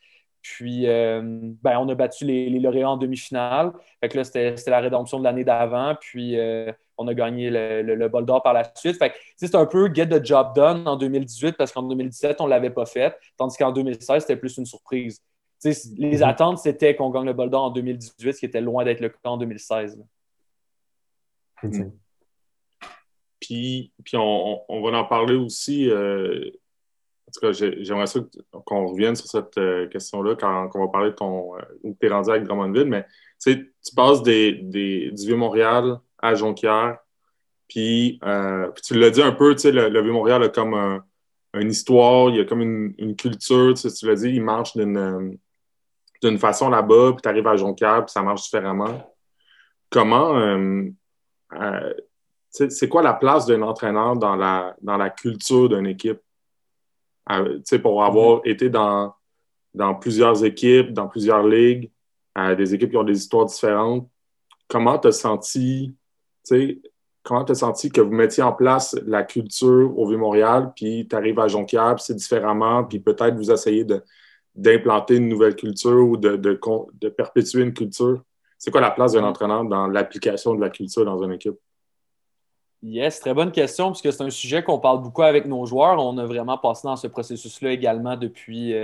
Puis, ben, on a battu les, les lauréats en demi-finale. Fait que là, c'était la rédemption de l'année d'avant. Puis, on a gagné le, bol d'or par la suite. Fait c'est un peu get the job done en 2018 parce qu'en 2017, on ne l'avait pas fait, tandis qu'en 2016, c'était plus une surprise. les mm-hmm. attentes, c'était qu'on gagne le bol d'or en 2018, ce qui était loin d'être le cas en 2016. Mm. Puis, puis on, va en parler aussi. Euh, j'aimerais ça qu'on revienne sur cette euh, question-là quand, on va parler de ton. Euh, où tu es rendu avec Drummondville, mais tu passes des, du Vieux-Montréal à Jonquière. Puis, euh, tu l'as dit un peu, sais, le, Vieux-Montréal a comme une histoire, il y a comme une, culture, tu, l'as dit, il marche d'une, façon là-bas, puis tu arrives à Jonquière, puis ça marche différemment. Comment, c'est quoi la place d'un entraîneur dans la, dans la culture d'une équipe? Sais pour avoir mm-hmm. été dans, dans plusieurs équipes, dans plusieurs ligues, des équipes qui ont des histoires différentes, comment tu as senti comment tu as senti que vous mettiez en place la culture au Vieux-Montréal, puis tu arrives à Jonquière, puis c'est différemment, puis peut-être vous essayez d'implanter une nouvelle culture ou de, de, perpétuer une culture? c'est quoi la place d'un entraîneur dans l'application de la culture dans une équipe? Yes, très bonne question, puisque c'est un sujet qu'on parle beaucoup avec nos joueurs. On a vraiment passé dans ce processus-là également depuis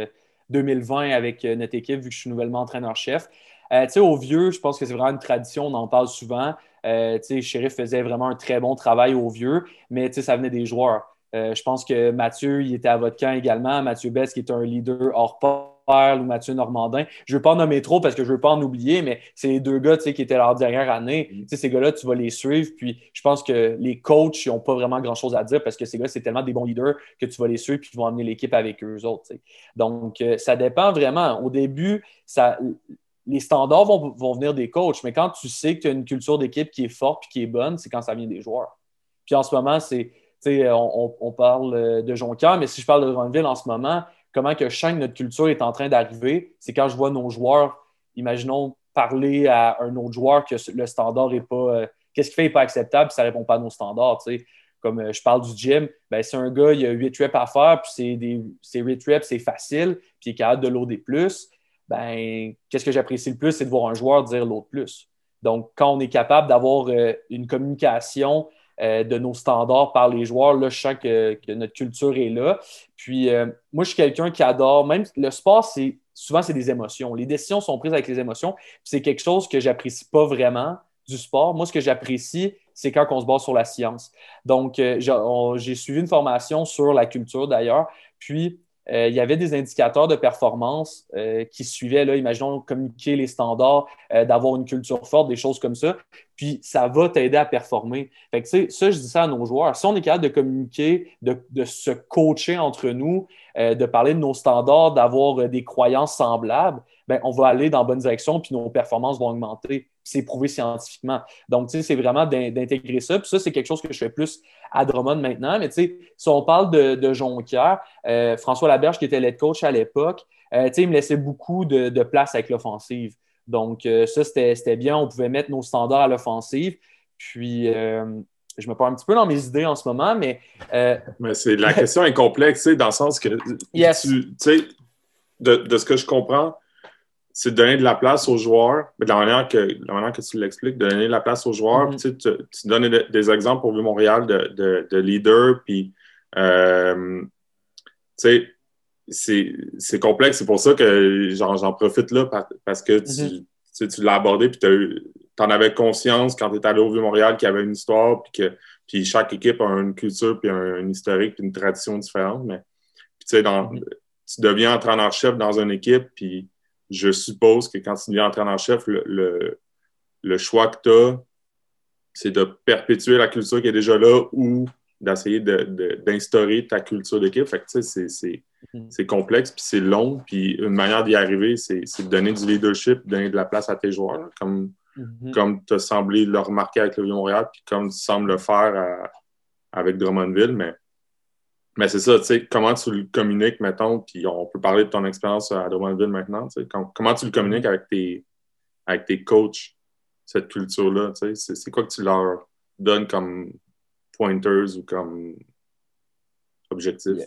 2020 euh, avec euh, notre équipe, vu que je suis nouvellement entraîneur-chef. Euh, tu sais, au vieux, je pense que c'est vraiment une tradition, on en parle souvent. Euh, tu sais, Sheriff faisait vraiment un très bon travail au vieux, mais tu sais, ça venait des joueurs. je pense que Mathieu, il était à votre camp également. Mathieu Bess, qui est un leader hors ou Mathieu Normandin. Je ne veux pas en nommer trop parce que je ne veux pas en oublier, mais c'est les deux gars qui étaient leur dernière année. Mm. Ces gars-là, tu vas les suivre. Puis je pense que les coachs n'ont pas vraiment grand-chose à dire parce que ces gars, c'est tellement des bons leaders que tu vas les suivre puis ils vont amener l'équipe avec eux autres. Donc, euh, ça dépend vraiment. Au début, ça, les standards vont, venir des coachs, mais quand tu sais que tu as une culture d'équipe qui est forte et qui est bonne, c'est quand ça vient des joueurs. Puis en ce moment, c'est. On, on, parle euh, de Jonquière, mais si je parle de Ronville en ce moment, comment que chaque notre culture est en train d'arriver, c'est quand je vois nos joueurs, imaginons, parler à un autre joueur que le standard n'est pas. Euh, qu'est-ce qui fait n'est pas acceptable, puis ça ne répond pas à nos standards. Comme euh, je parle du gym, ben, c'est un gars, il a 8 reps à faire, puis c'est, des, 8 reps, c'est facile, puis il est capable de loader plus. Ben, qu'est-ce que j'apprécie le plus, c'est de voir un joueur dire l'autre plus. Donc, quand on est capable d'avoir euh, une communication euh, de nos standards par les joueurs. Là, je sens que, notre culture est là. Puis, euh, moi, je suis quelqu'un qui adore, même le sport, c'est souvent, c'est des émotions. Les décisions sont prises avec les émotions. C'est quelque chose que j'apprécie pas vraiment du sport. Moi, ce que j'apprécie, c'est quand on se base sur la science. Donc, euh, j'ai suivi une formation sur la culture d'ailleurs. Puis, euh, il y avait des indicateurs de performance euh, qui suivaient, là, imaginons, communiquer les standards, euh, d'avoir une culture forte, des choses comme ça. Puis ça va t'aider à performer. Fait que, ça, je dis ça à nos joueurs. Si on est capable de communiquer, de, de se coacher entre nous, de parler de nos standards, d'avoir des croyances semblables, ben, on va aller dans la bonne direction, puis nos performances vont augmenter. C'est prouvé scientifiquement. Donc, tu sais, c'est vraiment d'intégrer ça. Puis ça, c'est quelque chose que je fais plus à Drummond maintenant. Mais tu sais, si on parle de, de Jonquière, euh, François Laberge, qui était lead coach à l'époque, euh, tu sais, il me laissait beaucoup de, place avec l'offensive. Donc, euh, ça, c'était bien. On pouvait mettre nos standards à l'offensive. Puis, je me parle un petit peu dans mes idées en ce moment, mais. mais c'est la question est complexe, dans le sens que. Tu sais, de, de, ce que je comprends, c'est de donner de la place aux joueurs, mais de la manière que, la manière que tu l'expliques, de donner de la place aux joueurs. Mm-hmm. tu, tu, donnes des, exemples pour Vieux-Montréal de, de, leaders, puis euh, tu sais, c'est complexe. C'est pour ça que j'en profite là parce que tu, mm-hmm. tu l'as abordé, puis tu en avais conscience quand tu étais allé au Vieux-Montréal qu'il y avait une histoire, puis que puis chaque équipe a une culture, puis un, historique, puis une tradition différente. Mais tu sais, mm-hmm. tu deviens entraîneur-chef dans une équipe, puis je suppose que quand tu deviens entraîneur-chef, le, le, choix que tu as, c'est de perpétuer la culture qui est déjà là ou d'essayer d'instaurer ta culture d'équipe. Fait que, tu sais, mhm. c'est complexe, puis c'est long, puis une manière d'y arriver, c'est de donner du leadership, donner de la place à tes joueurs, comme, mhm. comme tu as semblé le remarquer avec le Vieux-Montréal, puis comme tu sembles le faire avec Drummondville, mais mais c'est ça, tu sais, comment tu le communiques, mettons, puis on peut parler de ton expérience à Drummondville maintenant, tu sais, comment tu le communiques avec tes, avec tes coachs, cette culture-là, tu sais, c'est quoi que tu leur donnes comme pointers ou comme objectifs?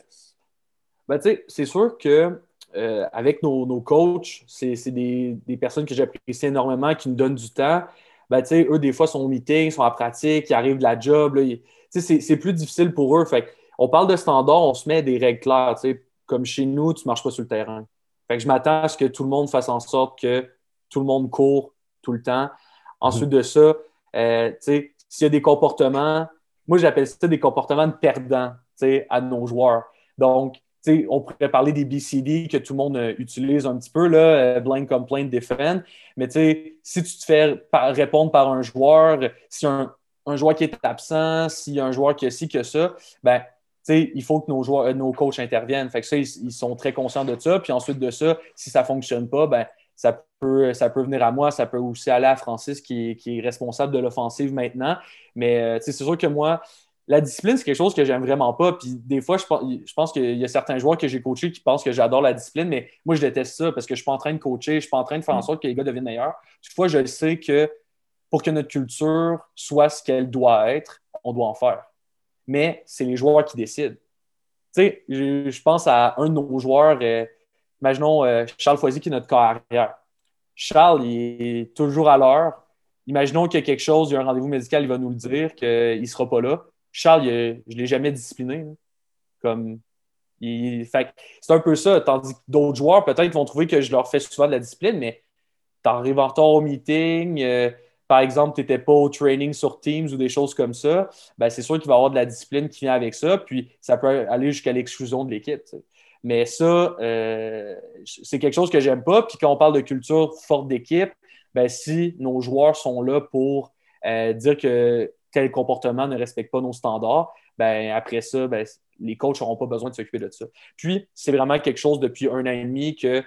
Ben, tu sais, c'est sûr que euh, avec nos, nos coachs, c'est des, des, personnes que j'apprécie énormément, qui nous donnent du temps. Ben, eux, des fois, sont au meeting, sont en pratique, ils arrivent de la job. C'est plus difficile pour eux. Fait on parle de standards, on se met des règles claires. Comme chez nous, tu ne marches pas sur le terrain. Fait que je m'attends à ce que tout le monde fasse en sorte que tout le monde court tout le temps. Ensuite de ça, euh, s'il y a des comportements, moi j'appelle ça des comportements de perdants à nos joueurs. Donc, on pourrait parler des BCD que tout le monde euh, utilise un petit peu, là, euh, blind complaint, defend. Mais si tu te fais répondre par un joueur, si un, un joueur qui est absent, s'il y a un joueur qui a ci, que ça, ben, il faut que nos, joueurs, nos coachs interviennent. Fait que ça, ils, sont très conscients de ça. Puis ensuite de ça, si ça ne fonctionne pas, ben, ça, peut, ça peut venir à moi, ça peut aussi aller à Francis qui, est responsable de l'offensive maintenant. Mais euh, c'est sûr que moi, la discipline, c'est quelque chose que j'aime vraiment pas. Puis des fois, je, je pense qu'il y a certains joueurs que j'ai coachés qui pensent que j'adore la discipline, mais moi, je déteste ça parce que je ne suis pas en train de coacher, je ne suis pas en train de faire en sorte que les gars deviennent meilleurs. Toutefois, je sais que pour que notre culture soit ce qu'elle doit être, on doit en faire mais c'est les joueurs qui décident. Tu sais, je, pense à un de nos joueurs, euh, imaginons euh, Charles Foisy qui est notre carrière. Charles, il est toujours à l'heure. Imaginons qu'il y a quelque chose, il y a un rendez-vous médical, il va nous le dire, qu'il ne sera pas là. Charles, je ne l'ai jamais discipliné. Comme, c'est un peu ça. Tandis que d'autres joueurs, peut-être, vont trouver que je leur fais souvent de la discipline, mais tu arrives en retard au meeting, euh, par exemple, tu n'étais pas au training sur Teams ou des choses comme ça, ben, c'est sûr qu'il va y avoir de la discipline qui vient avec ça, puis ça peut aller jusqu'à l'exclusion de l'équipe. Mais ça, euh, c'est quelque chose que j'aime pas. Puis quand on parle de culture forte d'équipe, ben, si nos joueurs sont là pour euh, dire que tel comportement ne respecte pas nos standards, ben, après ça, ben, les coachs n'auront pas besoin de s'occuper de ça. Puis, c'est vraiment quelque chose depuis un an et demi que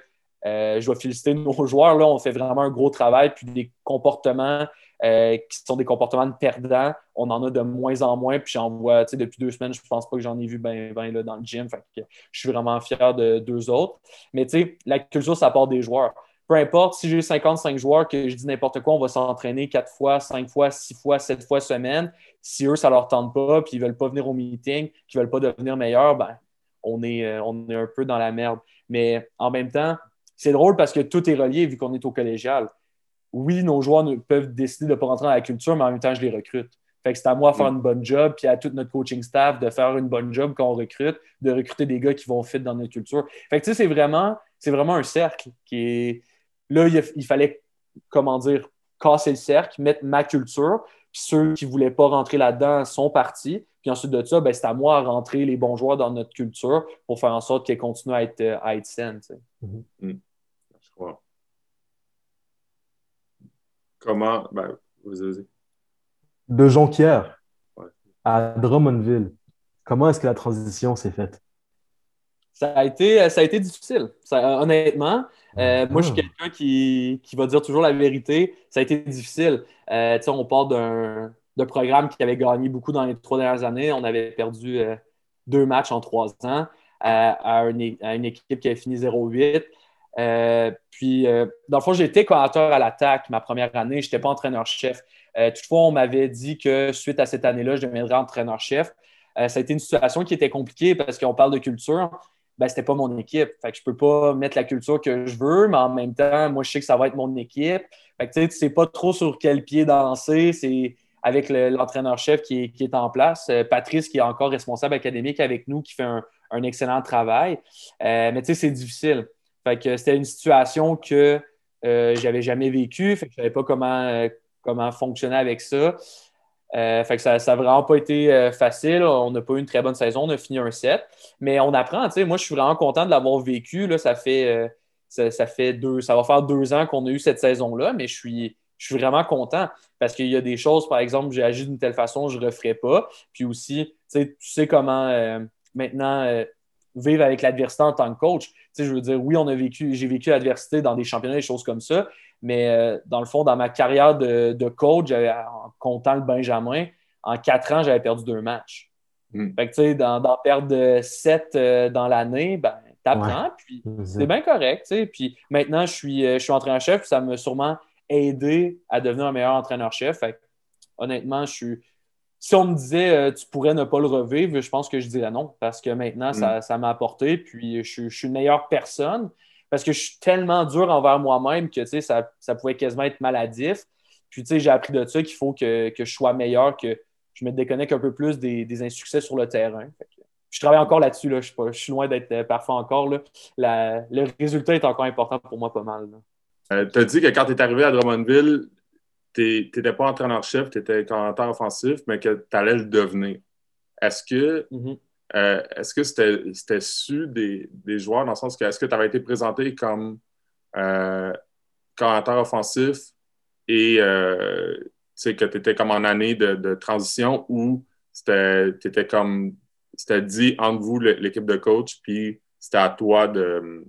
je dois féliciter nos joueurs. Là, on fait vraiment un gros travail, puis des comportements euh, qui sont des comportements de perdants, on en a de moins en moins. Puis j'en vois, tu sais, depuis deux semaines, je ne pense pas que j'en ai vu ben, ben là, dans le gym. Fait je suis vraiment fier de deux autres. Mais tu sais, la culture, ça part des joueurs. Peu importe, si j'ai 55 joueurs que je dis n'importe quoi, on va s'entraîner quatre fois, cinq fois, six fois, sept fois semaine. Si eux, ça ne leur tente pas, puis ils ne veulent pas venir au meeting, qu'ils ne veulent pas devenir meilleurs, ben, on est, euh, on est un peu dans la merde. Mais en même temps, c'est drôle parce que tout est relié vu qu'on est au collégial. Oui, nos joueurs peuvent décider de ne pas rentrer dans la culture, mais en même temps, je les recrute. Fait que c'est à moi de faire une bonne job, puis à tout notre coaching staff de faire une bonne job quand on recrute, de recruter des gars qui vont fit dans notre culture. Fait que tu sais, c'est vraiment, c'est vraiment un cercle qui est. Là, il, fallait, comment dire, casser le cercle, mettre ma culture, puis ceux qui ne voulaient pas rentrer là-dedans sont partis. Puis ensuite de ça, ben, c'est à moi de rentrer les bons joueurs dans notre culture pour faire en sorte qu'ils continuent à être, à être saines. Mm-hmm. Mm. Comment? Ben, vous avez... De Jonquière à Drummondville, comment est-ce que la transition s'est faite? Ça a été, ça a été difficile. honnêtement, euh, moi, je suis ah. quelqu'un qui, qui, va dire toujours la vérité. Ça a été difficile. Euh, on parle d'un programme qui avait gagné beaucoup dans les trois dernières années. On avait perdu euh, deux matchs en trois ans à, une, à, une, équipe qui avait fini 0-8. Euh, puis, euh, dans le fond, j'ai été coordinateur à l'attaque ma première année. Je n'étais pas entraîneur-chef. Euh, toutefois, on m'avait dit que suite à cette année-là, je deviendrais entraîneur-chef. ça a été une situation qui était compliquée parce qu'on parle de culture. Ben, c'était pas mon équipe. Fait je peux pas mettre la culture que je veux, mais en même temps, moi, je sais que ça va être mon équipe. Fait que, tu sais, sais pas trop sur quel pied danser. C'est avec l'entraîneur-chef qui, est en place. Patrice, qui est encore responsable académique avec nous, qui fait un, un excellent travail. mais tu sais, c'est difficile. Fait que c'était une situation que euh, j'avais jamais vécue. Fait que je savais pas comment, euh, comment fonctionner avec ça. Euh, ça n'a vraiment pas été euh, facile. On n'a pas eu une très bonne saison. On a fini un 7. Mais on apprend. Moi, je suis vraiment content de l'avoir vécu. Ça, fait, ça, fait deux, ça va faire deux ans qu'on a eu cette saison-là, mais je suis, je suis vraiment content parce qu'il y a des choses, par exemple, j'ai agi d'une telle façon, je ne referai pas. Puis aussi, tu sais comment maintenant vivre avec l'adversité en tant que coach. Tu sais, je veux dire, oui, on a vécu, j'ai vécu l'adversité dans des championnats, des choses comme ça, mais euh, dans le fond, dans ma carrière de, de coach, en comptant le Benjamin, en quatre ans, j'avais perdu deux matchs. Hmm. Fait que, tu sais, d'en perdre sept euh, dans l'année, ben, t'apprends, puis c'est bien correct, tu sais. Puis maintenant, je suis, euh, je suis entraîneur-chef, ça m'a sûrement aidé à devenir un meilleur entraîneur-chef. Honnêtement, je suis, si on me disait euh, tu pourrais ne pas le revivre, je pense que je dirais non parce que maintenant, ça mm. m'a apporté. Puis je, suis une meilleure personne parce que je suis tellement dur envers moi-même que ça, ça pouvait quasiment être maladif. Puis j'ai appris de ça qu'il faut que, je sois meilleur, que je me déconnecte un peu plus des, insuccès sur le terrain. je travaille encore là-dessus. Là. Je, suis loin d'être euh, parfait encore. Là. le résultat est encore important pour moi pas mal. Euh, tu as dit que quand tu es arrivé à Drummondville, tu n'étais pas entraîneur-chef, tu étais commentateur offensif, mais que tu allais le devenir. Est-ce que mm-hmm. euh, est-ce que c'était su des, joueurs dans le sens que est-ce que tu avais été présenté comme euh, commentateur offensif et euh, que tu étais comme en année de, transition ou c'était comme c'était dit entre vous l'équipe de coach puis c'était à toi de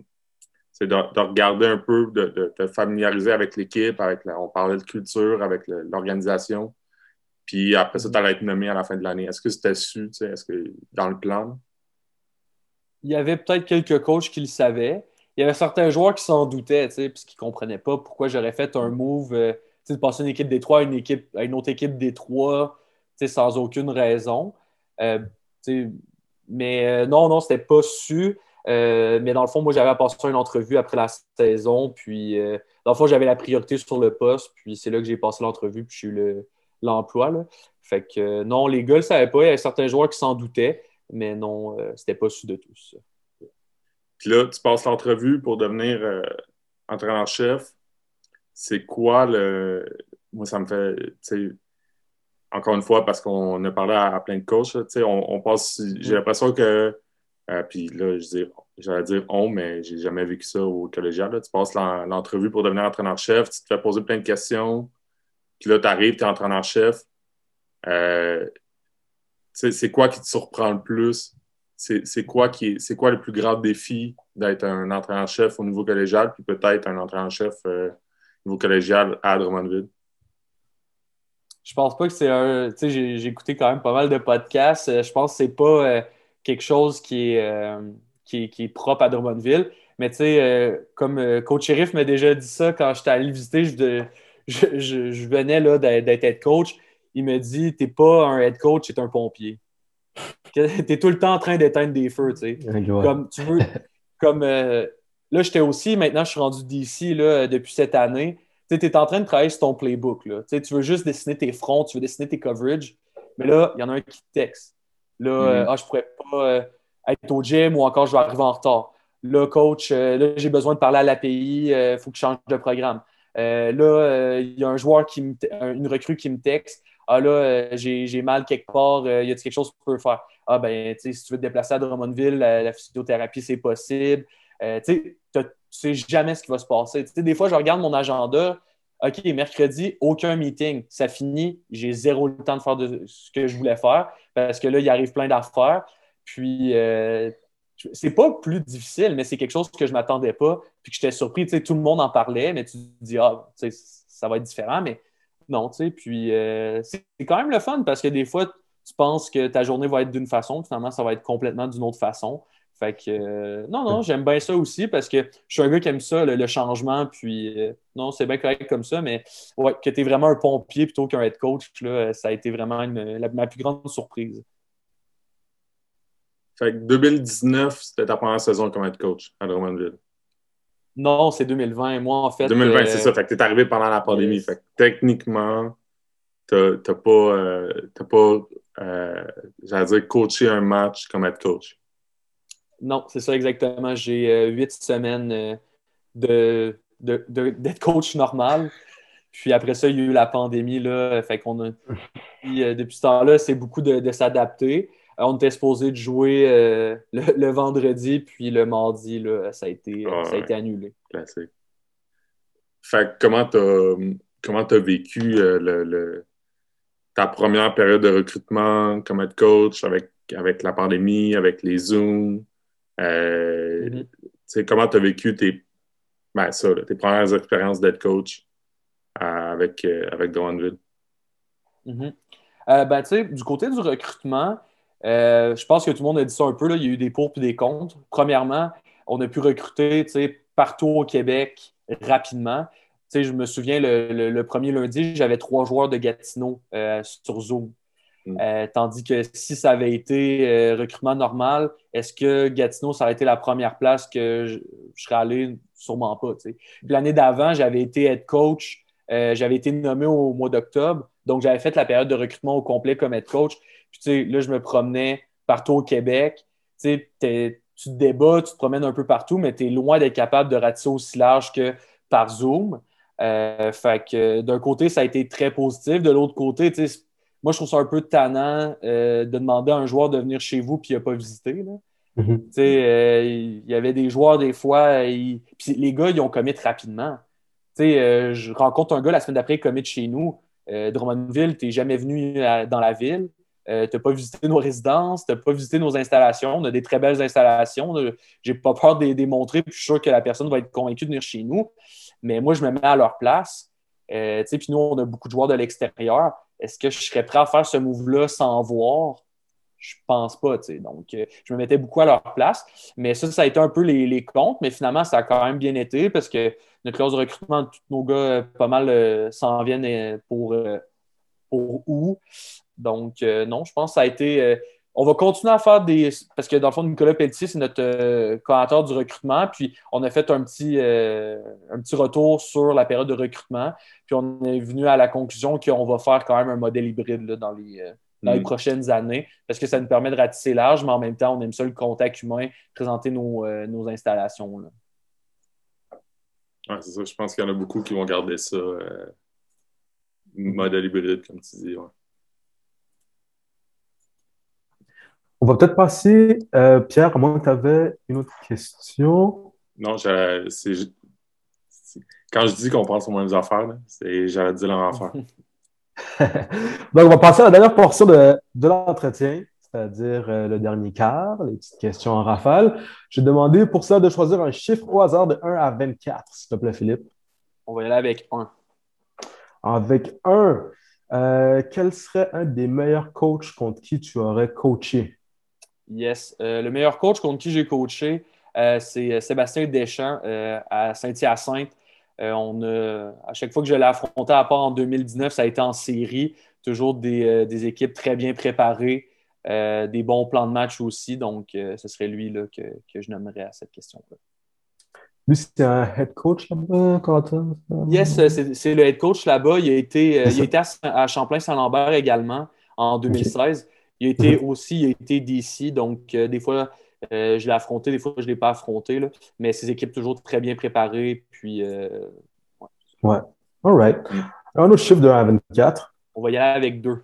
c'est de, regarder un peu, de, te familiariser avec l'équipe, avec on parlait de culture, avec l'organisation. Puis après ça, tu allais être nommé à la fin de l'année. Est-ce que c'était su, est-ce que dans le plan? Il y avait peut-être quelques coachs qui le savaient. Il y avait certains joueurs qui s'en doutaient, puisqu'ils ne comprenaient pas pourquoi j'aurais fait un move, euh, de passer une équipe des trois à une, équipe, à une autre équipe des trois, sans aucune raison. Euh, mais euh, non, non, c'était pas su. Euh, mais dans le fond, moi, j'avais passé une entrevue après la saison. Puis, euh, dans le fond, j'avais la priorité sur le poste, puis c'est là que j'ai passé l'entrevue, puis j'ai eu l'emploi. fait que non, les gars ne savaient pas. Il y avait certains joueurs qui s'en doutaient, mais non, c'était pas su de tous. Puis là, tu passes l'entrevue pour devenir entraîneur-chef. C'est quoi le. Moi, ça me fait encore une fois, parce qu'on a parlé à, plein de coachs, on, on, passe, j'ai l'impression que, euh, puis là, j'allais dire on, mais j'ai jamais vécu ça au collégial. Tu passes l'entrevue pour devenir entraîneur-chef, tu te fais poser plein de questions, puis là, tu arrives, tu es entraîneur-chef. Euh, c'est quoi qui te surprend le plus? C'est quoi, qui quoi le plus grand défi d'être un entraîneur-chef au niveau collégial, puis peut-être un entraîneur-chef euh, au niveau collégial à Drummondville? je pense pas que c'est un. Tu sais, j'ai écouté quand même pas mal de podcasts. Euh, je pense que c'est pas euh, quelque chose qui est, euh, qui, est, propre à Drummondville. Mais tu sais, comme Coach Sheriff m'a déjà dit ça quand j'étais allé visiter, je, je, je, venais là d'être head coach. Il me dit T'es pas un head coach, t'es un pompier. T'es tout le temps en train d'éteindre des feux, tu sais. Comme tu veux. Comme là, j'étais aussi, maintenant je suis rendu d'ici depuis cette année tu es en train de travailler sur ton playbook. Là. Tu veux juste dessiner tes fronts, tu veux dessiner tes coverages, mais là, il y en a un qui texte. Là, mm-hmm. euh, ah, je pourrais pas euh, être au gym ou encore je vais arriver en retard. Là, coach, euh, là, j'ai besoin de parler à l'API, il faut que je change de programme. là, il y a un joueur qui me une recrue qui me texte. Ah là, j'ai mal quelque part, y a quelque chose que tu peux faire? Ah ben, si tu veux te déplacer à Drummondville, la, physiothérapie, c'est possible. tu sais, sais jamais ce qui va se passer. Tu des fois, je regarde mon agenda. OK, mercredi, aucun meeting. Ça finit. J'ai zéro le temps de faire de ce que je voulais faire parce que là, il arrive plein d'affaires. Puis, euh, c'est pas plus difficile, mais c'est quelque chose que je m'attendais pas. Puis que j'étais surpris. Tu tout le monde en parlait, mais tu te dis, ah, ça va être différent. Mais non, tu sais. Puis, euh, c'est quand même le fun parce que des fois, tu penses que ta journée va être d'une façon, finalement, ça va être complètement d'une autre façon. Fait que, euh, non, non, j'aime bien ça aussi parce que je suis un gars qui aime ça, le, changement. Puis, euh, non, c'est bien correct comme ça, mais ouais, que tu es vraiment un pompier plutôt qu'un head coach, là, ça a été vraiment ma plus grande surprise. Fait que 2019, c'était ta première saison comme head coach à Drummondville. Non, c'est 2020. Moi, en fait. 2020, c'est euh, ça. Fait que tu es arrivé pendant la pandémie. Fait que techniquement, tu n'as pas, pas j'allais dire, coaché un match comme head coach. Non, c'est ça exactement. J'ai euh, huit semaines euh, de, d'être coach normal. Puis après ça, il y a eu la pandémie. Là, fait qu'on a, euh, depuis ce temps-là, c'est beaucoup de, s'adapter. On était supposé de jouer le, vendredi, puis le mardi, là, ça, a été, ah ça a été annulé. Classique. Fait comment tu as, vécu le, ta première période de recrutement comme head coach avec, avec la pandémie, avec les Zooms? Euh, mm-hmm. Comment tu as vécu tes, ben, ça, tes premières expériences d'être coach euh, avec, euh, avec mm-hmm. ben, du côté du recrutement, je pense que tout le monde a dit ça un peu. Là, il y a eu des pour et des contre. Premièrement, on a pu recruter partout au Québec rapidement. je me souviens, le, le premier lundi, j'avais trois joueurs de Gatineau sur Zoom. Mm. Euh, tandis que si ça avait été euh, recrutement normal, est-ce que Gatineau, ça aurait été la première place que je, serais allé? Sûrement pas. L'année d'avant, j'avais été head coach. Euh, j'avais été nommé au mois d'octobre. Donc, j'avais fait la période de recrutement au complet comme head coach. Puis, là, je me promenais partout au Québec. tu te débats, tu te promènes un peu partout, mais tu es loin d'être capable de ratisser aussi large que par Zoom. fait que d'un côté, ça a été très positif. De l'autre côté, tu moi, je trouve ça un peu tannant euh, de demander à un joueur de venir chez vous puis il n'a pas visité. Mm-hmm. Euh, il y avait des joueurs, des fois, les gars, ils ont commit rapidement. Euh, je rencontre un gars la semaine d'après, il commit chez nous. Drummondville, tu n'es jamais venu dans la ville. tu n'as pas visité nos résidences, tu n'as pas visité nos installations. On a des très belles installations. J'ai pas peur de les démontrer, puis je suis sûr que la personne va être convaincue de venir chez nous. Mais moi, je me mets à leur place. puis nous, on a beaucoup de joueurs de l'extérieur. Est-ce que je serais prêt à faire ce move-là sans voir? Je pense pas, tu sais. Donc, euh, je me mettais beaucoup à leur place. Mais ça, ça a été un peu les, les comptes, mais finalement, ça a quand même bien été parce que notre clause de recrutement, tous nos gars, euh, pas mal euh, s'en viennent pour, pour où? Donc, non, je pense que ça a été. On va continuer à faire des. Parce que dans le fond, Nicolas Pelletier, c'est notre euh, coordinateur du recrutement. Puis on a fait un petit, euh, un petit retour sur la période de recrutement. Puis on est venu à la conclusion qu'on va faire quand même un modèle hybride dans, les, euh, les mm. prochaines années. Parce que ça nous permet de ratisser large, mais en même temps, on aime ça le contact humain, présenter nos, installations. Là. c'est ça. Je pense qu'il y en a beaucoup qui vont garder ça. modèle hybride, comme tu dis. On va peut-être passer, euh, Pierre, à moins que tu avais une autre question. Non, quand je dis qu'on pense aux mêmes affaires, j'allais dire leur affaire. Donc, on va passer à la dernière portion de, l'entretien, c'est-à-dire euh, le dernier quart, les petites questions en rafale. Je vais demander pour ça de choisir un chiffre au hasard de 1 à 24, s'il te plaît, Philippe. On va y aller avec 1. Avec 1, euh, quel serait un des meilleurs coachs contre qui tu aurais coaché? Yes. Euh, le meilleur coach contre qui j'ai coaché, euh, c'est euh, Sébastien Deschamps à Saint-Hyacinthe. on à chaque fois que je l'ai affronté, à part en 2019, ça a été en série. Toujours des, équipes très bien préparées, des bons plans de match aussi. Donc, ce serait lui là, que, je nommerais à cette question-là. Lui, c'était un head coach là-bas, Yes, c'est le head coach là-bas. Il a été, il a été à, Champlain-Saint-Lambert également en 2016. Il a été mhm. aussi, il a été d'ici, donc euh, des fois, euh, je l'ai affronté, des fois, je ne l'ai pas affronté. Là, mais ces équipes toujours très bien préparées. Puis, euh, ouais. ouais. All right. Un autre chiffre de 1 à 24. On va y aller avec deux.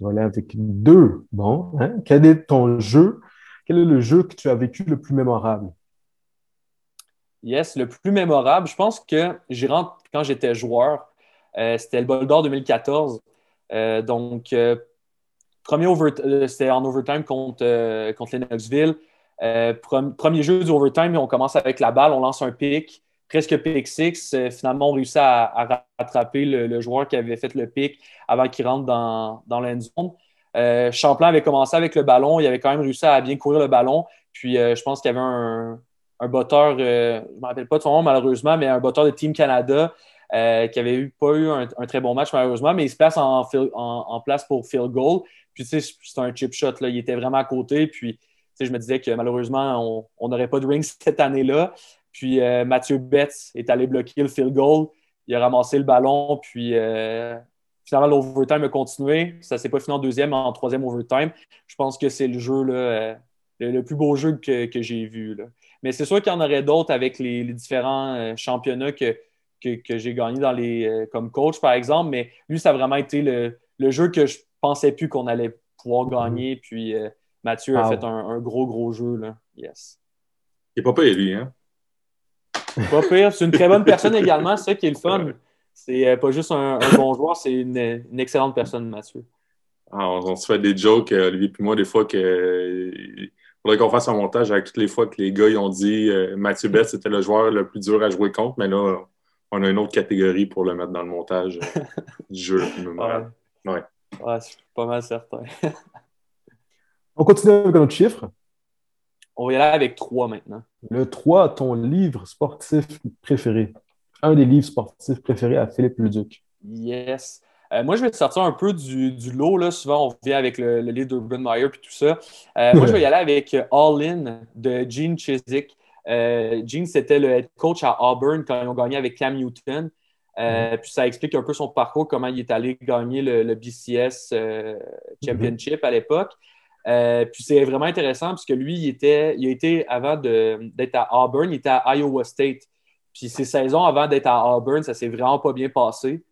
On va aller avec deux. Bon. Hein? Quel est ton jeu? Quel est le jeu que tu as vécu le plus mémorable? Yes, le plus mémorable, je pense que j'ai rentré quand j'étais joueur. c'était le Bol d'Or 2014. donc, Premier euh, c'était en overtime contre, euh, contre Knoxville. Euh, premier jeu du overtime, on commence avec la balle, on lance un pick, presque pick six. finalement, on réussit à, rattraper le, joueur qui avait fait le pick avant qu'il rentre dans, dans l'end zone. Champlain avait commencé avec le ballon, il avait quand même réussi à bien courir le ballon. Puis je pense qu'il y avait un, un botteur, je ne me rappelle pas de son nom malheureusement, mais un botteur de Team Canada qui avait eu, pas eu un, très bon match malheureusement, mais il se place en, en place pour field goal. Puis, tu sais, c'est un chip shot. Là. Il était vraiment à côté. Puis, tu sais, je me disais que malheureusement, on n'aurait pas de ring cette année-là. Puis, euh, Mathieu Betts est allé bloquer le field goal. Il a ramassé le ballon. Puis, euh, finalement, l'overtime a continué. Ça s'est pas fini en deuxième, en troisième overtime. Je pense que c'est le jeu, là, euh, le, plus beau jeu que, j'ai vu. Là. Mais c'est sûr qu'il y en aurait d'autres avec les, différents championnats que, que, j'ai gagné dans les, comme coach, par exemple. Mais lui, ça a vraiment été le, le jeu que je pensais plus qu'on allait pouvoir mhm. gagner. Puis euh, Mathieu a fait un, gros, gros jeu. Là. Yes. Il n'est pas pire, lui, hein? Pas pire. C'est une très bonne personne également. C'est ça qui est le fun. C'est euh, pas juste un, bon joueur, c'est une, excellente personne, Mathieu. Ah, on, se fait des jokes, euh, Olivier puis moi, des fois que. Il faudrait qu'on fasse un montage avec toutes les fois que les gars ils ont dit Mathieu Bett, c'était le joueur le plus dur à jouer contre, mais là, on a une autre catégorie pour le mettre dans le montage du jeu. ouais. Ouais, je suis pas mal certain. On continue avec un autre chiffre. On va y aller avec 3 maintenant. Le 3, ton livre sportif préféré. Un des livres sportifs préférés à Philippe Leduc. Yes. Euh, moi, je vais sortir un peu du, lot. Là. Souvent, on vient avec le, livre d'Urban Meyer et tout ça. Euh, moi, je vais y aller avec All In de Gene Chiswick. Euh, Gene, c'était le head coach à Auburn quand ils ont gagné avec Cam Newton. Euh, puis ça explique un peu son parcours, comment il est allé gagner le, BCS euh, Championship à l'époque. Euh, puis c'est vraiment intéressant parce que lui, il, était, il a été, avant d'être à Auburn, il était à Iowa State. Puis ses saisons avant d'être à Auburn, ça s'est vraiment pas bien passé.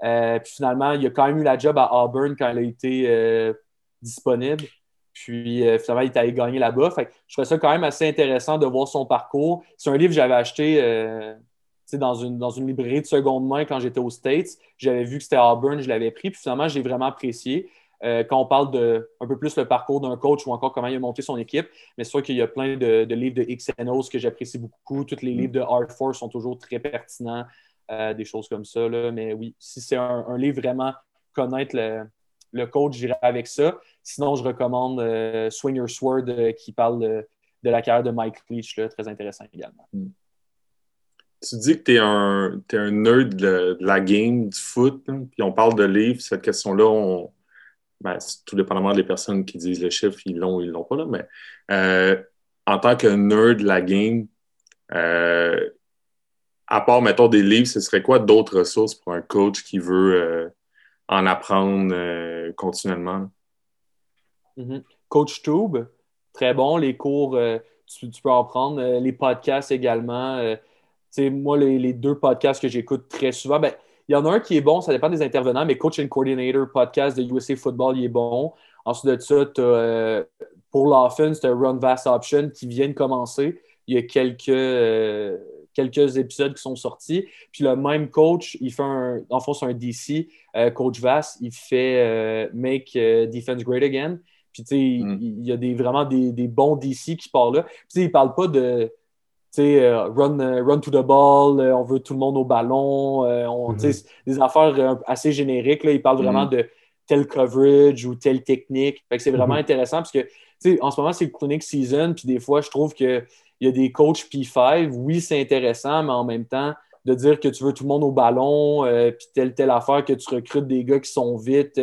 puis finalement, il a quand même eu la job à Auburn quand il a été disponible. Puis finalement, il est allé gagner là-bas. je trouvais ça quand même assez intéressant de voir son parcours. C'est un livre que j'avais acheté dans une, dans une librairie de seconde main quand j'étais aux States. J'avais vu que c'était Auburn, je l'avais pris. Puis finalement, j'ai vraiment apprécié. Euh, quand on parle de un peu plus le parcours d'un coach ou encore comment il a monté son équipe. Mais c'est sûr qu'il y a plein de, livres de XNOs que j'apprécie beaucoup. Tous les livres de Art Force sont toujours très pertinents, euh, des choses comme ça. Là. Mais oui, si c'est un, livre vraiment connaître le, coach, j'irai avec ça. Sinon, je recommande euh, Swinger Sword qui parle de, la carrière de Mike Leach, très intéressant également. Mm tu dis que tu es un, un nerd de, la game, du foot, puis on parle de livres. Cette question-là, ben, tout dépendamment des personnes qui disent le chiffre, ils l'ont ou ils l'ont pas, là, mais euh, en tant que nerd de la game, euh, à part, mettons, des livres, ce serait quoi d'autres ressources pour un coach qui veut euh, en apprendre continuellement? Mm-hmm. Coach Tube, très bon. Les cours, tu, peux en prendre. les podcasts également. Moi, les, les, deux podcasts que j'écoute très souvent, ben, il y en a un qui est bon, ça dépend des intervenants, mais Coach and Coordinator podcast de USA Football, il est bon. Ensuite de ça, as, euh, pour l'offense, tu as Run Vast Option qui vient de commencer. Il y a quelques, euh, quelques épisodes qui sont sortis. Puis le même coach, il fait un, en fond, c'est un DC, euh, Coach Vass, il fait Make Defense Great Again. Puis tu sais, mm. il, y a des, vraiment des, des bons DC qui parlent là. Puis tu sais, il parle pas de run, euh, run to the ball, euh, on veut tout le monde au ballon, on, mhm. des affaires assez génériques. Là, ils parlent vraiment mhm. de tel coverage ou telle technique. c'est vraiment mhm. intéressant parce que en ce moment, c'est le clinic season, puis des fois, je trouve qu'il y a des coachs P5. Oui, c'est intéressant, mais en même temps, de dire que tu veux tout le monde au ballon, puis telle, telle affaire, que tu recrutes des gars qui sont vite,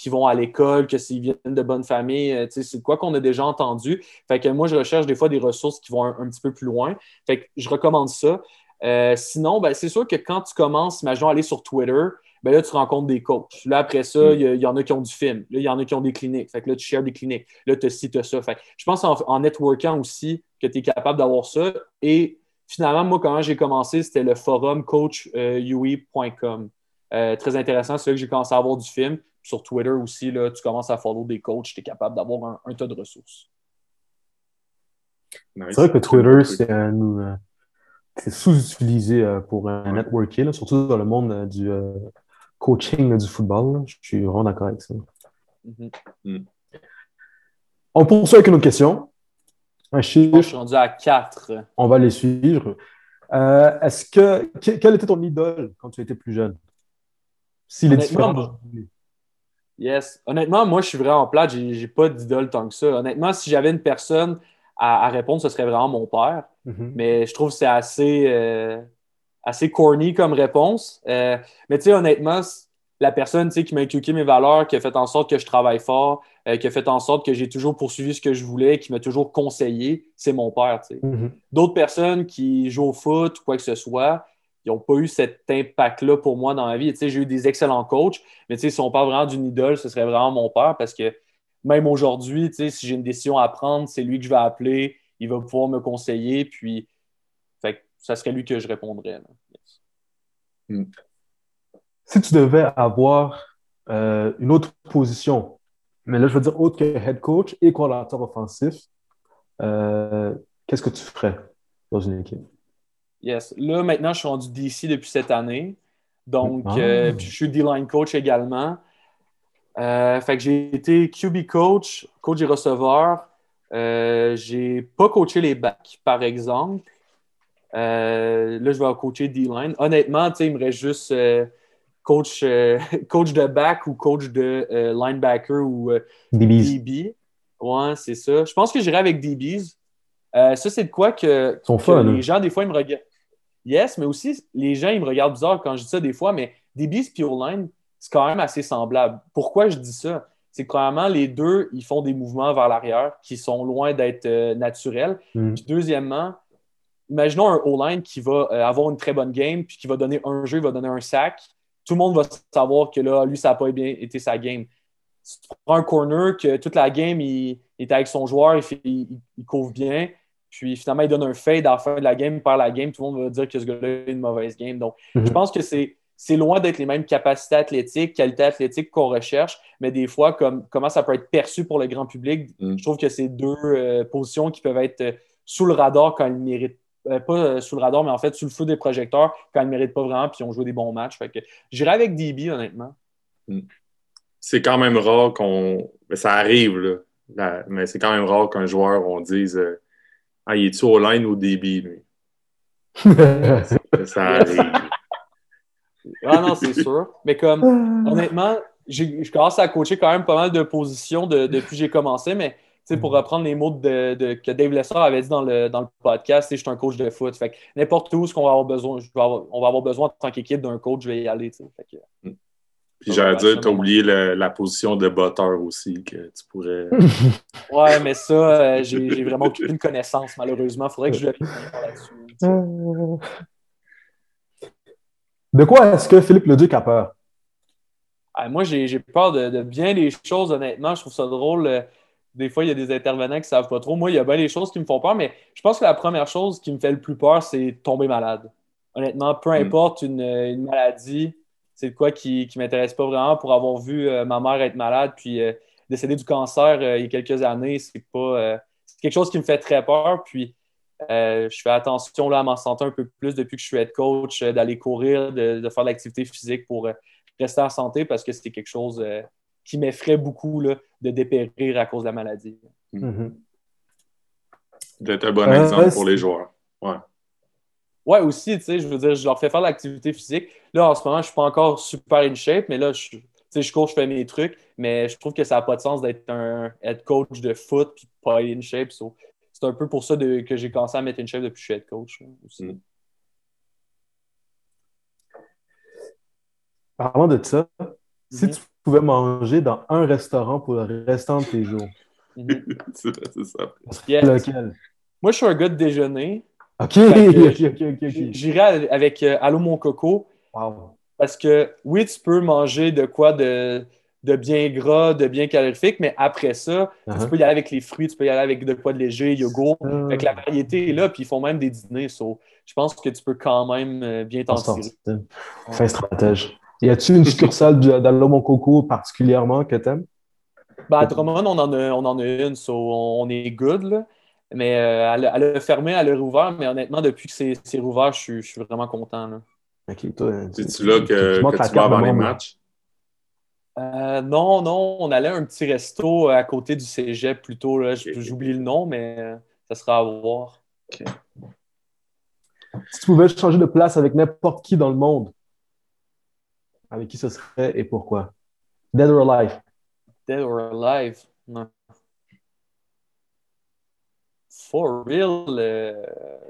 qui vont à l'école, que s'ils viennent de bonnes familles, euh, c'est quoi qu'on a déjà entendu. Fait que moi, je recherche des fois des ressources qui vont un, petit peu plus loin. Fait que je recommande ça. Euh, sinon, ben, c'est sûr que quand tu commences, imaginons aller sur Twitter, ben là, tu rencontres des coachs. Là, après ça, mm. il y, en a qui ont du film. Là, il y en a qui ont des cliniques. Fait que là, tu shares des cliniques. Là, tu cites ça. Fait je pense en, en networkant aussi que tu es capable d'avoir ça. Et finalement, moi, quand j'ai commencé, c'était le forum coachue.com. Euh, très intéressant. C'est là que j'ai commencé à avoir du film sur Twitter aussi, là, tu commences à follow des coachs, tu es capable d'avoir un, tas de ressources. C'est vrai que Twitter, c'est euh, sous-utilisé euh, pour un networking, surtout dans le monde euh, du coaching du football. Je suis vraiment d'accord avec ça. Mm-hmm. Mm. On poursuit avec une autre question. Un chiffre. Je suis rendu à 4. On va les suivre. Est-ce que. Quelle était ton idole quand tu étais plus jeune? S'il est différent. Yes. Honnêtement, moi, je suis vraiment plate. J'ai, j'ai pas d'idole tant que ça. Honnêtement, si j'avais une personne à, répondre, ce serait vraiment mon père. Mm-hmm. Mais je trouve que c'est assez, euh, assez corny comme réponse. Euh, mais tu sais, honnêtement, la personne qui m'a inculqué mes valeurs, qui a fait en sorte que je travaille fort, euh, qui a fait en sorte que j'ai toujours poursuivi ce que je voulais, qui m'a toujours conseillé, c'est mon père. Mm-hmm. D'autres personnes qui jouent au foot ou quoi que ce soit, ils n'ont pas eu cet impact-là pour moi dans ma vie. j'ai eu des excellents coachs, mais si on parle vraiment d'une idole, ce serait vraiment mon père parce que même aujourd'hui, si j'ai une décision à prendre, c'est lui que je vais appeler, il va pouvoir me conseiller, puis fait, ça serait lui que je répondrais. Hmm. Si tu devais avoir euh, une autre position, mais là je veux dire autre que head coach et coordinateur offensif, euh, qu'est-ce que tu ferais dans une équipe? Yes. Là, maintenant, je suis rendu DC depuis cette année. Donc, ah. euh, je suis D-line coach également. Euh, fait que j'ai été QB coach, coach des receveurs. Euh, j'ai pas coaché les backs, par exemple. Là, je vais coacher D-line. Honnêtement, il me reste juste coach, coach de back ou coach de linebacker ou DB. Ouais, c'est ça. Je pense que j'irai avec DBs. ça, c'est de quoi que, les hein. gens, des fois, ils me regardent. Yes, mais aussi, les gens, ils me regardent bizarre quand je dis ça des fois, mais DBs et O-line, c'est quand même assez semblable. Pourquoi je dis ça? C'est que premièrement, les deux, ils font des mouvements vers l'arrière qui sont loin d'être euh, naturels. Mm. Puis deuxièmement, imaginons un O-line qui va euh, avoir une très bonne game, puis qui va donner un jeu, il va donner un sac. Tout le monde va savoir que là, lui, ça n'a pas bien été sa game. Si tu prends un corner, que toute la game, il, est avec son joueur, il, il couvre bien, puis finalement, il donne un fade à la fin de la game, par la game, tout le monde va dire que ce gars-là a une mauvaise game. Donc, mhm. je pense que c'est, c'est loin d'être les mêmes capacités athlétiques, qualités athlétiques qu'on recherche, mais des fois, comme, comment ça peut être perçu pour le grand public, mhm. je trouve que c'est deux euh, positions qui peuvent être euh, sous le radar quand ils méritent. Euh, pas sous le radar, mais en fait sous le feu des projecteurs quand ils ne méritent pas vraiment puis ils ont joué des bons matchs. Fait que j'irai avec DB, honnêtement. Mhm. C'est quand même rare qu'on. Ça arrive, là. mais c'est quand même rare qu'un joueur, on dise ah, il est-tu au line ou débit, lui? ça arrive. Ah non, c'est sûr. Mais comme, honnêtement, je commence à coacher quand même pas mal de positions depuis que j'ai commencé, mais pour reprendre les mots de, que Dave Lessard avait dit dans le, dans le podcast, je suis un coach de foot. Fait n'importe où ce qu'on va avoir besoin, on va avoir besoin en tant qu'équipe d'un coach, je vais y aller. Mm. Puis j'allais dire, t'as oublié le- la position de botteur aussi, que tu pourrais. Ouais, mais ça, euh, j'ai vraiment aucune connaissance, malheureusement. Faudrait que je le là-dessus. De quoi est-ce que Philippe Leduc a peur? Ah, moi, j'ai peur de, de bien des choses, honnêtement. Je trouve ça drôle. euh, Des fois, il y a des intervenants qui ne savent pas trop. Moi, il y a bien des choses qui me font peur, mais je pense que la première chose qui me fait le plus peur, c'est tomber malade. Honnêtement, peu importe une, une maladie, c'est de quoi qui ne m'intéresse pas vraiment pour avoir vu euh, ma mère être malade puis euh, décéder du cancer euh, il y a quelques années. C'est pas euh, c'est quelque chose qui me fait très peur. Puis euh, je fais attention là, à m'en santé un peu plus depuis que je suis head coach, euh, d'aller courir, de, de faire de l'activité physique pour euh, rester en santé parce que c'est quelque chose euh, qui m'effraie beaucoup là, de dépérir à cause de la maladie. Mhm. D'être un bon Euh, exemple c'est- pour les joueurs. Ouais. Ouais, aussi, tu sais, je veux dire, je leur fais faire de l'activité physique. Là, en ce moment, je suis pas encore super in shape, mais là, je, tu sais, je cours, je fais mes trucs, mais je trouve que ça n'a pas de sens d'être un head coach de foot puis pas in shape. So, c'est un peu pour ça de- que j'ai commencé à mettre in shape depuis que je suis head coach. là, aussi. Mm. Parlant de ça, si Mhm. tu pouvais manger dans un restaurant pour le restant de tes jours, Mhm. c'est c'est ça. Yes. lequel? Moi, je suis un gars de déjeuner. Ok, que- ok, ok, ok. J'irai avec euh, Allô mon coco Wow. parce que oui, tu peux manger de quoi de, de bien gras, de bien calorifique, mais après ça, tu Uh-huh. peux y aller avec les fruits, tu peux y aller avec de quoi de léger, yogourt. Euh, Fait que la variété est là, puis ils font même des dîners. so, je pense que tu peux quand même euh, bien t'en en tirer. sortir. Fin stratège. Y a-tu une succursale d'Allo Mon Coco particulièrement que t'aimes? Ben, à Drummond, on en a, on en a une, so on, on est good. Là. Mais euh, elle, a- elle a fermé, elle a rouvert, mais honnêtement, depuis que c'est c'est rouvert, je suis, je suis vraiment content. Là. Ok, toi. Là que, tu montres que tu vas avant les matchs? Euh, non, non, on allait à un petit resto à côté du cégep plutôt. Là. J'oublie le nom, mais euh, ça sera à voir. Si tu pouvais changer de place avec n'importe qui dans le monde, avec qui ce serait et pourquoi? Dead or alive? Dead or Alive? Non. For real, euh,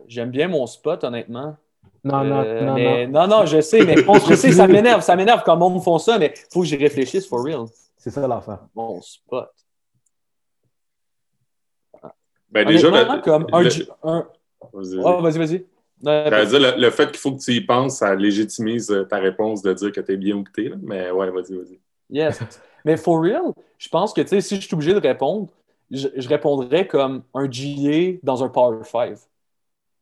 j'aime bien mon spot, honnêtement. Non, non, Euh, non, mais- non. non, non, je sais, mais sais que ça m'énerve, ça m'énerve quand le monde font ça, mais faut que j'y réfléchisse for real. C'est ça l'affaire. Mon spot. Ben, déjà, le- comme un, le- un- Vas-y, Oh, vas-y, vas-y. J'allais dire, le, le fait qu'il faut que tu y penses, ça légitimise euh, ta réponse de dire que t'es bien ou que t'es, là. Mais ouais, vas-y, vas-y. Yes. Mais for real, je pense que tu sais, si je suis obligé de répondre, je, répondrais comme un GA dans un Power 5. Tu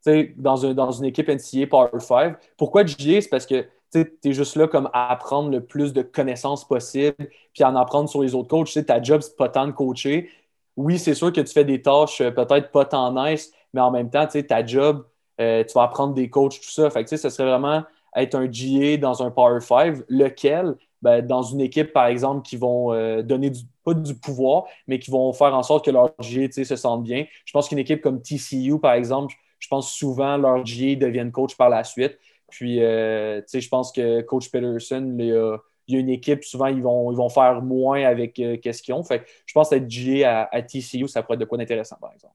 sais, dans, un, dans une équipe NCA Power 5. Pourquoi GA? C'est parce que tu es juste là comme à apprendre le plus de connaissances possible, puis en apprendre sur les autres coachs. Tu sais, ta job, c'est pas tant de coacher. Oui, c'est sûr que tu fais des tâches euh, peut-être pas tant nice, mais en même temps, ta job, euh, tu vas apprendre des coachs, tout ça. Fait que ce serait vraiment être un GA dans un Power 5, lequel? Ben, dans une équipe, par exemple, qui vont euh, donner du, pas du pouvoir, mais qui vont faire en sorte que leur GA se sente bien. Je pense qu'une équipe comme TCU, par exemple, je pense souvent leurs GA deviennent coach par la suite. Puis, euh, je pense que Coach Peterson, il y a, il y a une équipe, souvent, ils vont, ils vont faire moins avec euh, qu'est-ce qu'ils ont. Fait que je pense être GA à, à TCU, ça pourrait être de quoi d'intéressant, par exemple.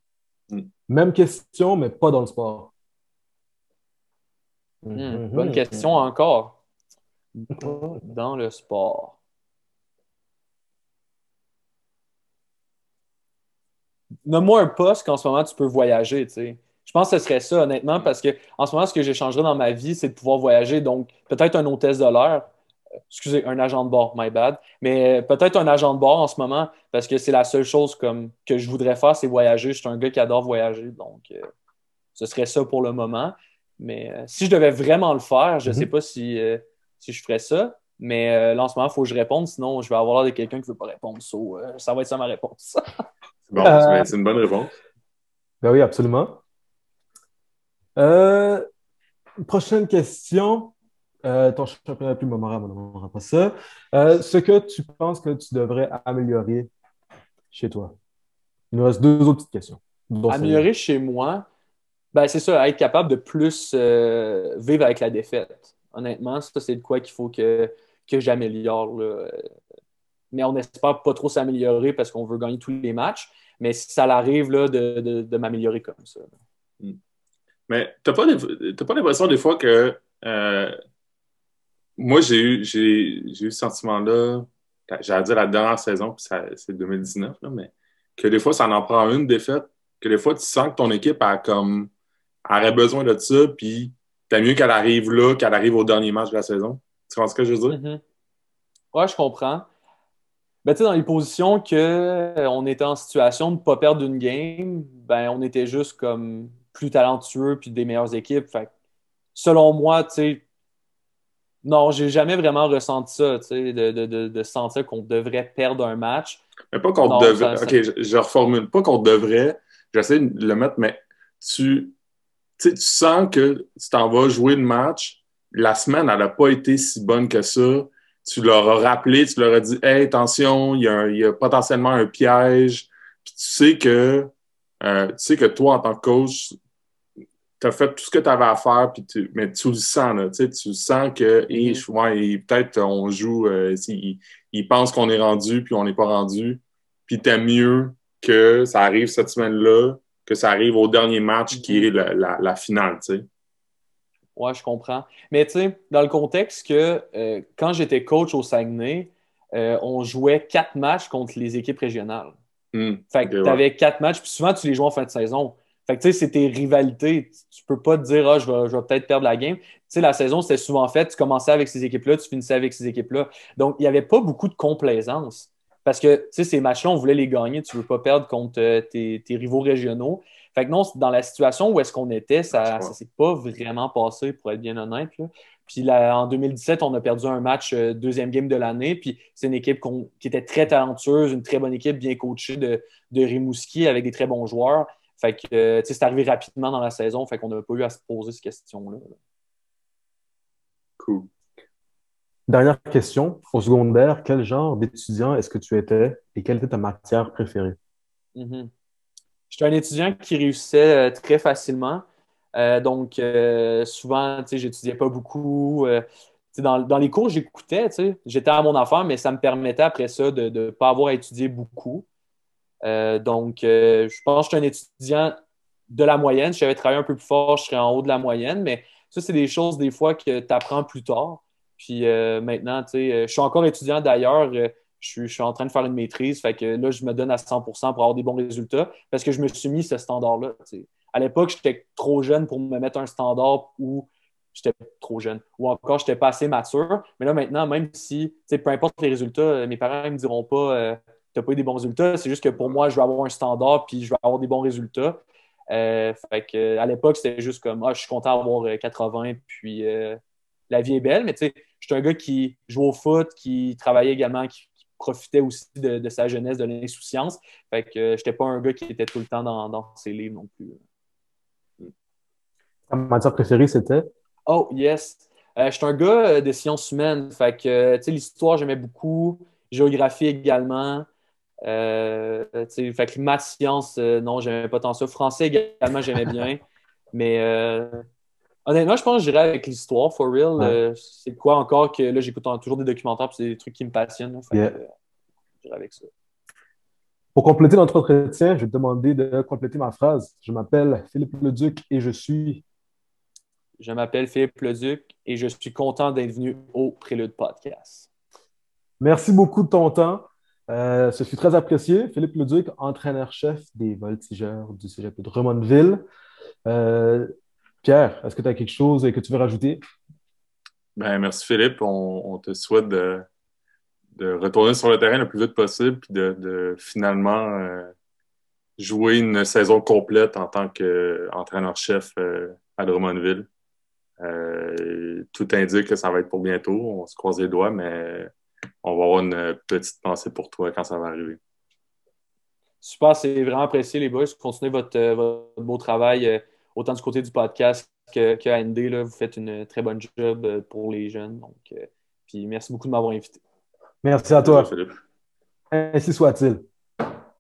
Même question, mais pas dans le sport. Hmm, Mhm. Bonne question encore. Pas dans le sport. Nomme-moi un poste qu'en ce moment tu peux voyager, tu sais. Je pense que ce serait ça, honnêtement, parce que en ce moment, ce que j'échangerais dans ma vie, c'est de pouvoir voyager. Donc, peut-être un hôtesse de l'air, euh, excusez, un agent de bord, my bad, mais euh, peut-être un agent de bord en ce moment, parce que c'est la seule chose comme, que je voudrais faire, c'est voyager. Je suis un gars qui adore voyager, donc euh, ce serait ça pour le moment. Mais euh, si je devais vraiment le faire, je ne Mhm. sais pas si, euh, si je ferais ça. Mais là, en ce moment, il faut que je réponde, sinon je vais avoir l'air de quelqu'un qui ne veut pas répondre. So, ça va être ça ma réponse. C'est bon, Euh, c'est une bonne réponse. Ben oui, absolument. Euh, prochaine question. Euh, ton championnat le plus mémorable, on n'aura pas ça. Euh, ce que tu penses que tu devrais améliorer chez toi? Il nous reste deux autres petites questions. Améliorer chez moi, ben, c'est ça, être capable de plus euh, vivre avec la défaite. Honnêtement, ça, c'est de quoi qu'il faut que, que j'améliore. Mais on espère pas trop s'améliorer parce qu'on veut gagner tous les matchs. Mais si ça l'arrive là, de, de- de m'améliorer comme ça. Mais t'as pas, pas l'impression des fois que euh, moi, j'ai eu, j'ai, j'ai eu ce sentiment-là, j'allais dire la dernière saison, puis c'est 2019, là, mais que des fois, ça en prend une défaite, que des fois, tu sens que ton équipe a comme, aurait besoin de ça, puis t'as mieux qu'elle arrive là, qu'elle arrive au dernier match de la saison. Tu comprends ce que je veux dire? Ouais, je comprends. Ben, dans les positions qu'on euh, était en situation de ne pas perdre une game, ben, on était juste comme plus talentueux puis des meilleures équipes. Fait, selon moi, non, j'ai jamais vraiment ressenti ça, sais, de, de, de, sentir qu'on devrait perdre un match. Mais pas qu'on devrait. Ok, je, reformule. Pas qu'on devrait. J'essaie de le mettre, mais tu, tu sens que tu t'en vas jouer le match. La semaine, elle n'a pas été si bonne que ça. Tu leur as rappelé, tu leur as dit Hey, attention, il y, a, il y a potentiellement un piège. Puis tu sais que euh, tu sais que toi, en tant que coach, tu as fait tout ce que tu avais à faire, puis tu, mais tu le sens, là, tu sens que mm-hmm. peut-être on joue, euh, ils, pensent qu'on est rendu, puis on n'est pas rendu, puis t'aimes mieux que ça arrive cette semaine-là, que ça arrive au dernier match qui mm-hmm. est la, la, finale, tu sais. Ouais, je comprends. Mais tu sais, dans le contexte que euh, quand j'étais coach au Saguenay, euh, on jouait quatre matchs contre les équipes régionales. Mm. fait que tu avais quatre matchs, puis souvent tu les joues en fin de saison. Fait que tu sais, c'est tes rivalités. Tu peux pas te dire, ah, je vais, je vais peut-être perdre la game. Tu sais, la saison, c'était souvent fait. Tu commençais avec ces équipes-là, tu finissais avec ces équipes-là. Donc, il n'y avait pas beaucoup de complaisance. Parce que, tu sais, ces matchs-là, on voulait les gagner. Tu ne veux pas perdre contre euh, tes, tes, rivaux régionaux. Fait que non, dans la situation où est-ce qu'on était, ça ne s'est pas vraiment passé, pour être bien honnête. Là. Puis là, en 2017, on a perdu un match, euh, deuxième game de l'année. Puis c'est une équipe qui était très talentueuse, une très bonne équipe, bien coachée de, de Rimouski avec des très bons joueurs. Fait que, euh, c'est arrivé rapidement dans la saison, fait qu'on n'a pas eu à se poser cette question-là. Cool. Dernière question. Au secondaire, quel genre d'étudiant est-ce que tu étais et quelle était ta matière préférée? Mm-hmm. J'étais un étudiant qui réussissait euh, très facilement. Euh, donc, souvent, j'étudiais pas beaucoup. Dans, dans, les cours, j'écoutais, j'étais à mon affaire, mais ça me permettait après ça de ne pas avoir à étudier beaucoup. Euh, donc, euh, je pense que je suis un étudiant de la moyenne. Si j'avais travaillé un peu plus fort, je serais en haut de la moyenne. Mais ça, c'est des choses des fois que tu apprends plus tard. Puis euh, maintenant, je suis encore étudiant d'ailleurs. Je suis, en train de faire une maîtrise. Fait que là, je me donne à 100% pour avoir des bons résultats parce que je me suis mis ce standard-là. À l'époque, j'étais trop jeune pour me mettre un standard où j'étais trop jeune ou encore j'étais pas assez mature. Mais là, maintenant, même si, peu importe les résultats, mes parents ne me diront pas tu n'as pas eu des bons résultats. C'est juste que pour moi, je vais avoir un standard puis je vais avoir des bons résultats. Euh, fait que, à l'époque, c'était juste comme ah, je suis content d'avoir 80 euh, puis euh, la vie est belle. Mais tu sais, je suis un gars qui joue au foot, qui travaillait également, qui, profitait aussi de, sa jeunesse, de l'insouciance. Fait que je n'étais pas un gars qui était tout le temps dans, ses livres non plus. Ta matière préférée, c'était? Oh, yes. je suis un gars de sciences humaines. Fait que, tu sais, l'histoire, j'aimais beaucoup. Géographie également. Euh, fait que maths, sciences, euh, non, j'aimais pas tant ça. Français également, j'aimais bien. Mais euh, honnêtement, je pense que j'irais avec l'histoire, for real. Euh, c'est quoi encore que là, j'écoute toujours des documentaires, c'est des trucs qui me passionnent. j'irais avec ça. Pour compléter notre entretien, je vais te demander de compléter ma phrase. Je m'appelle Philippe Leduc et je suis. Je m'appelle Philippe Leduc et je suis content d'être venu au Prélude Podcast. Merci beaucoup de ton temps. Euh, ce fut très apprécié. Philippe Leduc, entraîneur-chef des voltigeurs du cégep de Remontville. Euh, Pierre, est-ce que tu as quelque chose que tu veux rajouter? Ben, merci Philippe. On, te souhaite de, retourner sur le terrain le plus vite possible et de, finalement euh, jouer une saison complète en tant qu'entraîneur-chef à Drummondville. tout indique que ça va être pour bientôt. On se croise les doigts, mais on va avoir une petite pensée pour toi quand ça va arriver. Super, c'est vraiment apprécié, les boys. Continuez votre, euh, beau travail, euh, autant du côté du podcast que, que ND. Là. Vous faites une très bonne job euh, pour les jeunes. Donc, puis merci beaucoup de m'avoir invité. Merci à toi. Ainsi soit-il.